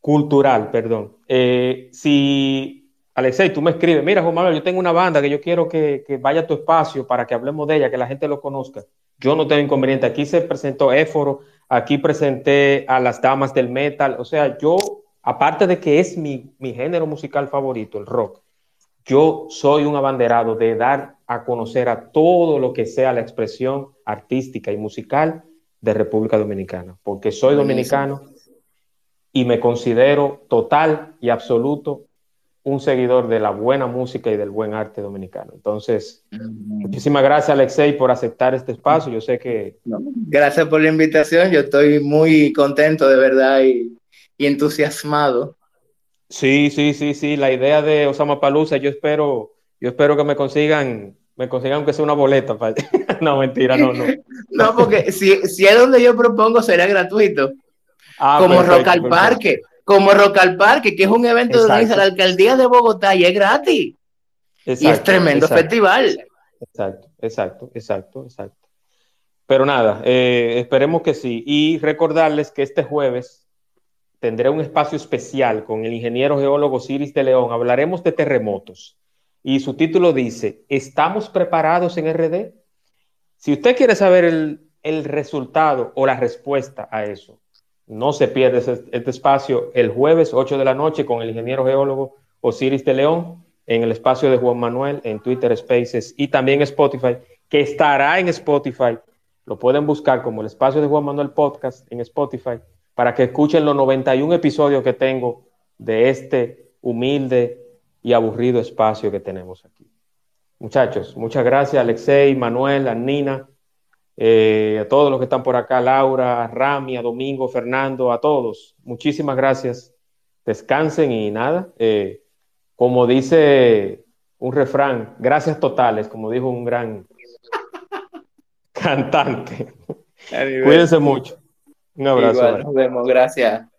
cultural, perdón. Eh, si, Alexei, tú me escribes, mira, Juan Manuel, yo tengo una banda que yo quiero que, vaya a tu espacio para que hablemos de ella, que la gente lo conozca. Yo no tengo inconveniente. Aquí se presentó Éforo, aquí presenté a las damas del metal. O sea, yo, aparte de que es mi, mi género musical favorito, el rock, yo soy un abanderado de dar a conocer a todo lo que sea la expresión artística y musical de República Dominicana, porque soy dominicano y me considero total y absoluto un seguidor de la buena música y del buen arte dominicano. Entonces, muchísimas gracias Alexei por aceptar este espacio. Yo sé que... gracias por la invitación. Yo estoy muy contento de verdad y, entusiasmado. Sí, sí, sí, sí. La idea de Osama Palusa, yo espero, yo espero que me consigan, me consigan que sea una boleta. no, mentira, no, no. no, porque si, si es donde yo propongo, será gratuito. Ah, como Rock al Parque como Rock al Parque, que es un evento de la alcaldía de Bogotá y es gratis. y es tremendo festival. Exacto, exacto, exacto, exacto. Pero nada, eh, esperemos que sí. Y recordarles que este jueves tendré un espacio especial con el ingeniero geólogo Ciris de León. Hablaremos de terremotos. Y su título dice, ¿estamos preparados en RD? Si usted quiere saber el, el resultado o la respuesta a eso, no se pierde este espacio el jueves 8 de la noche con el ingeniero geólogo Osiris de León en el espacio de Juan Manuel en Twitter Spaces y también Spotify, que estará en Spotify. Lo pueden buscar como el espacio de Juan Manuel Podcast en Spotify para que escuchen los 91 episodios que tengo de este humilde y aburrido espacio que tenemos aquí. Muchachos, muchas gracias Alexei, Manuel, Nina eh, a todos los que están por acá, Laura, Rami, a Domingo, Fernando, a todos. Muchísimas gracias. Descansen y nada. Eh, como dice un refrán, gracias totales, como dijo un gran cantante. Cuídense mucho. Un abrazo. nos vemos, gracias.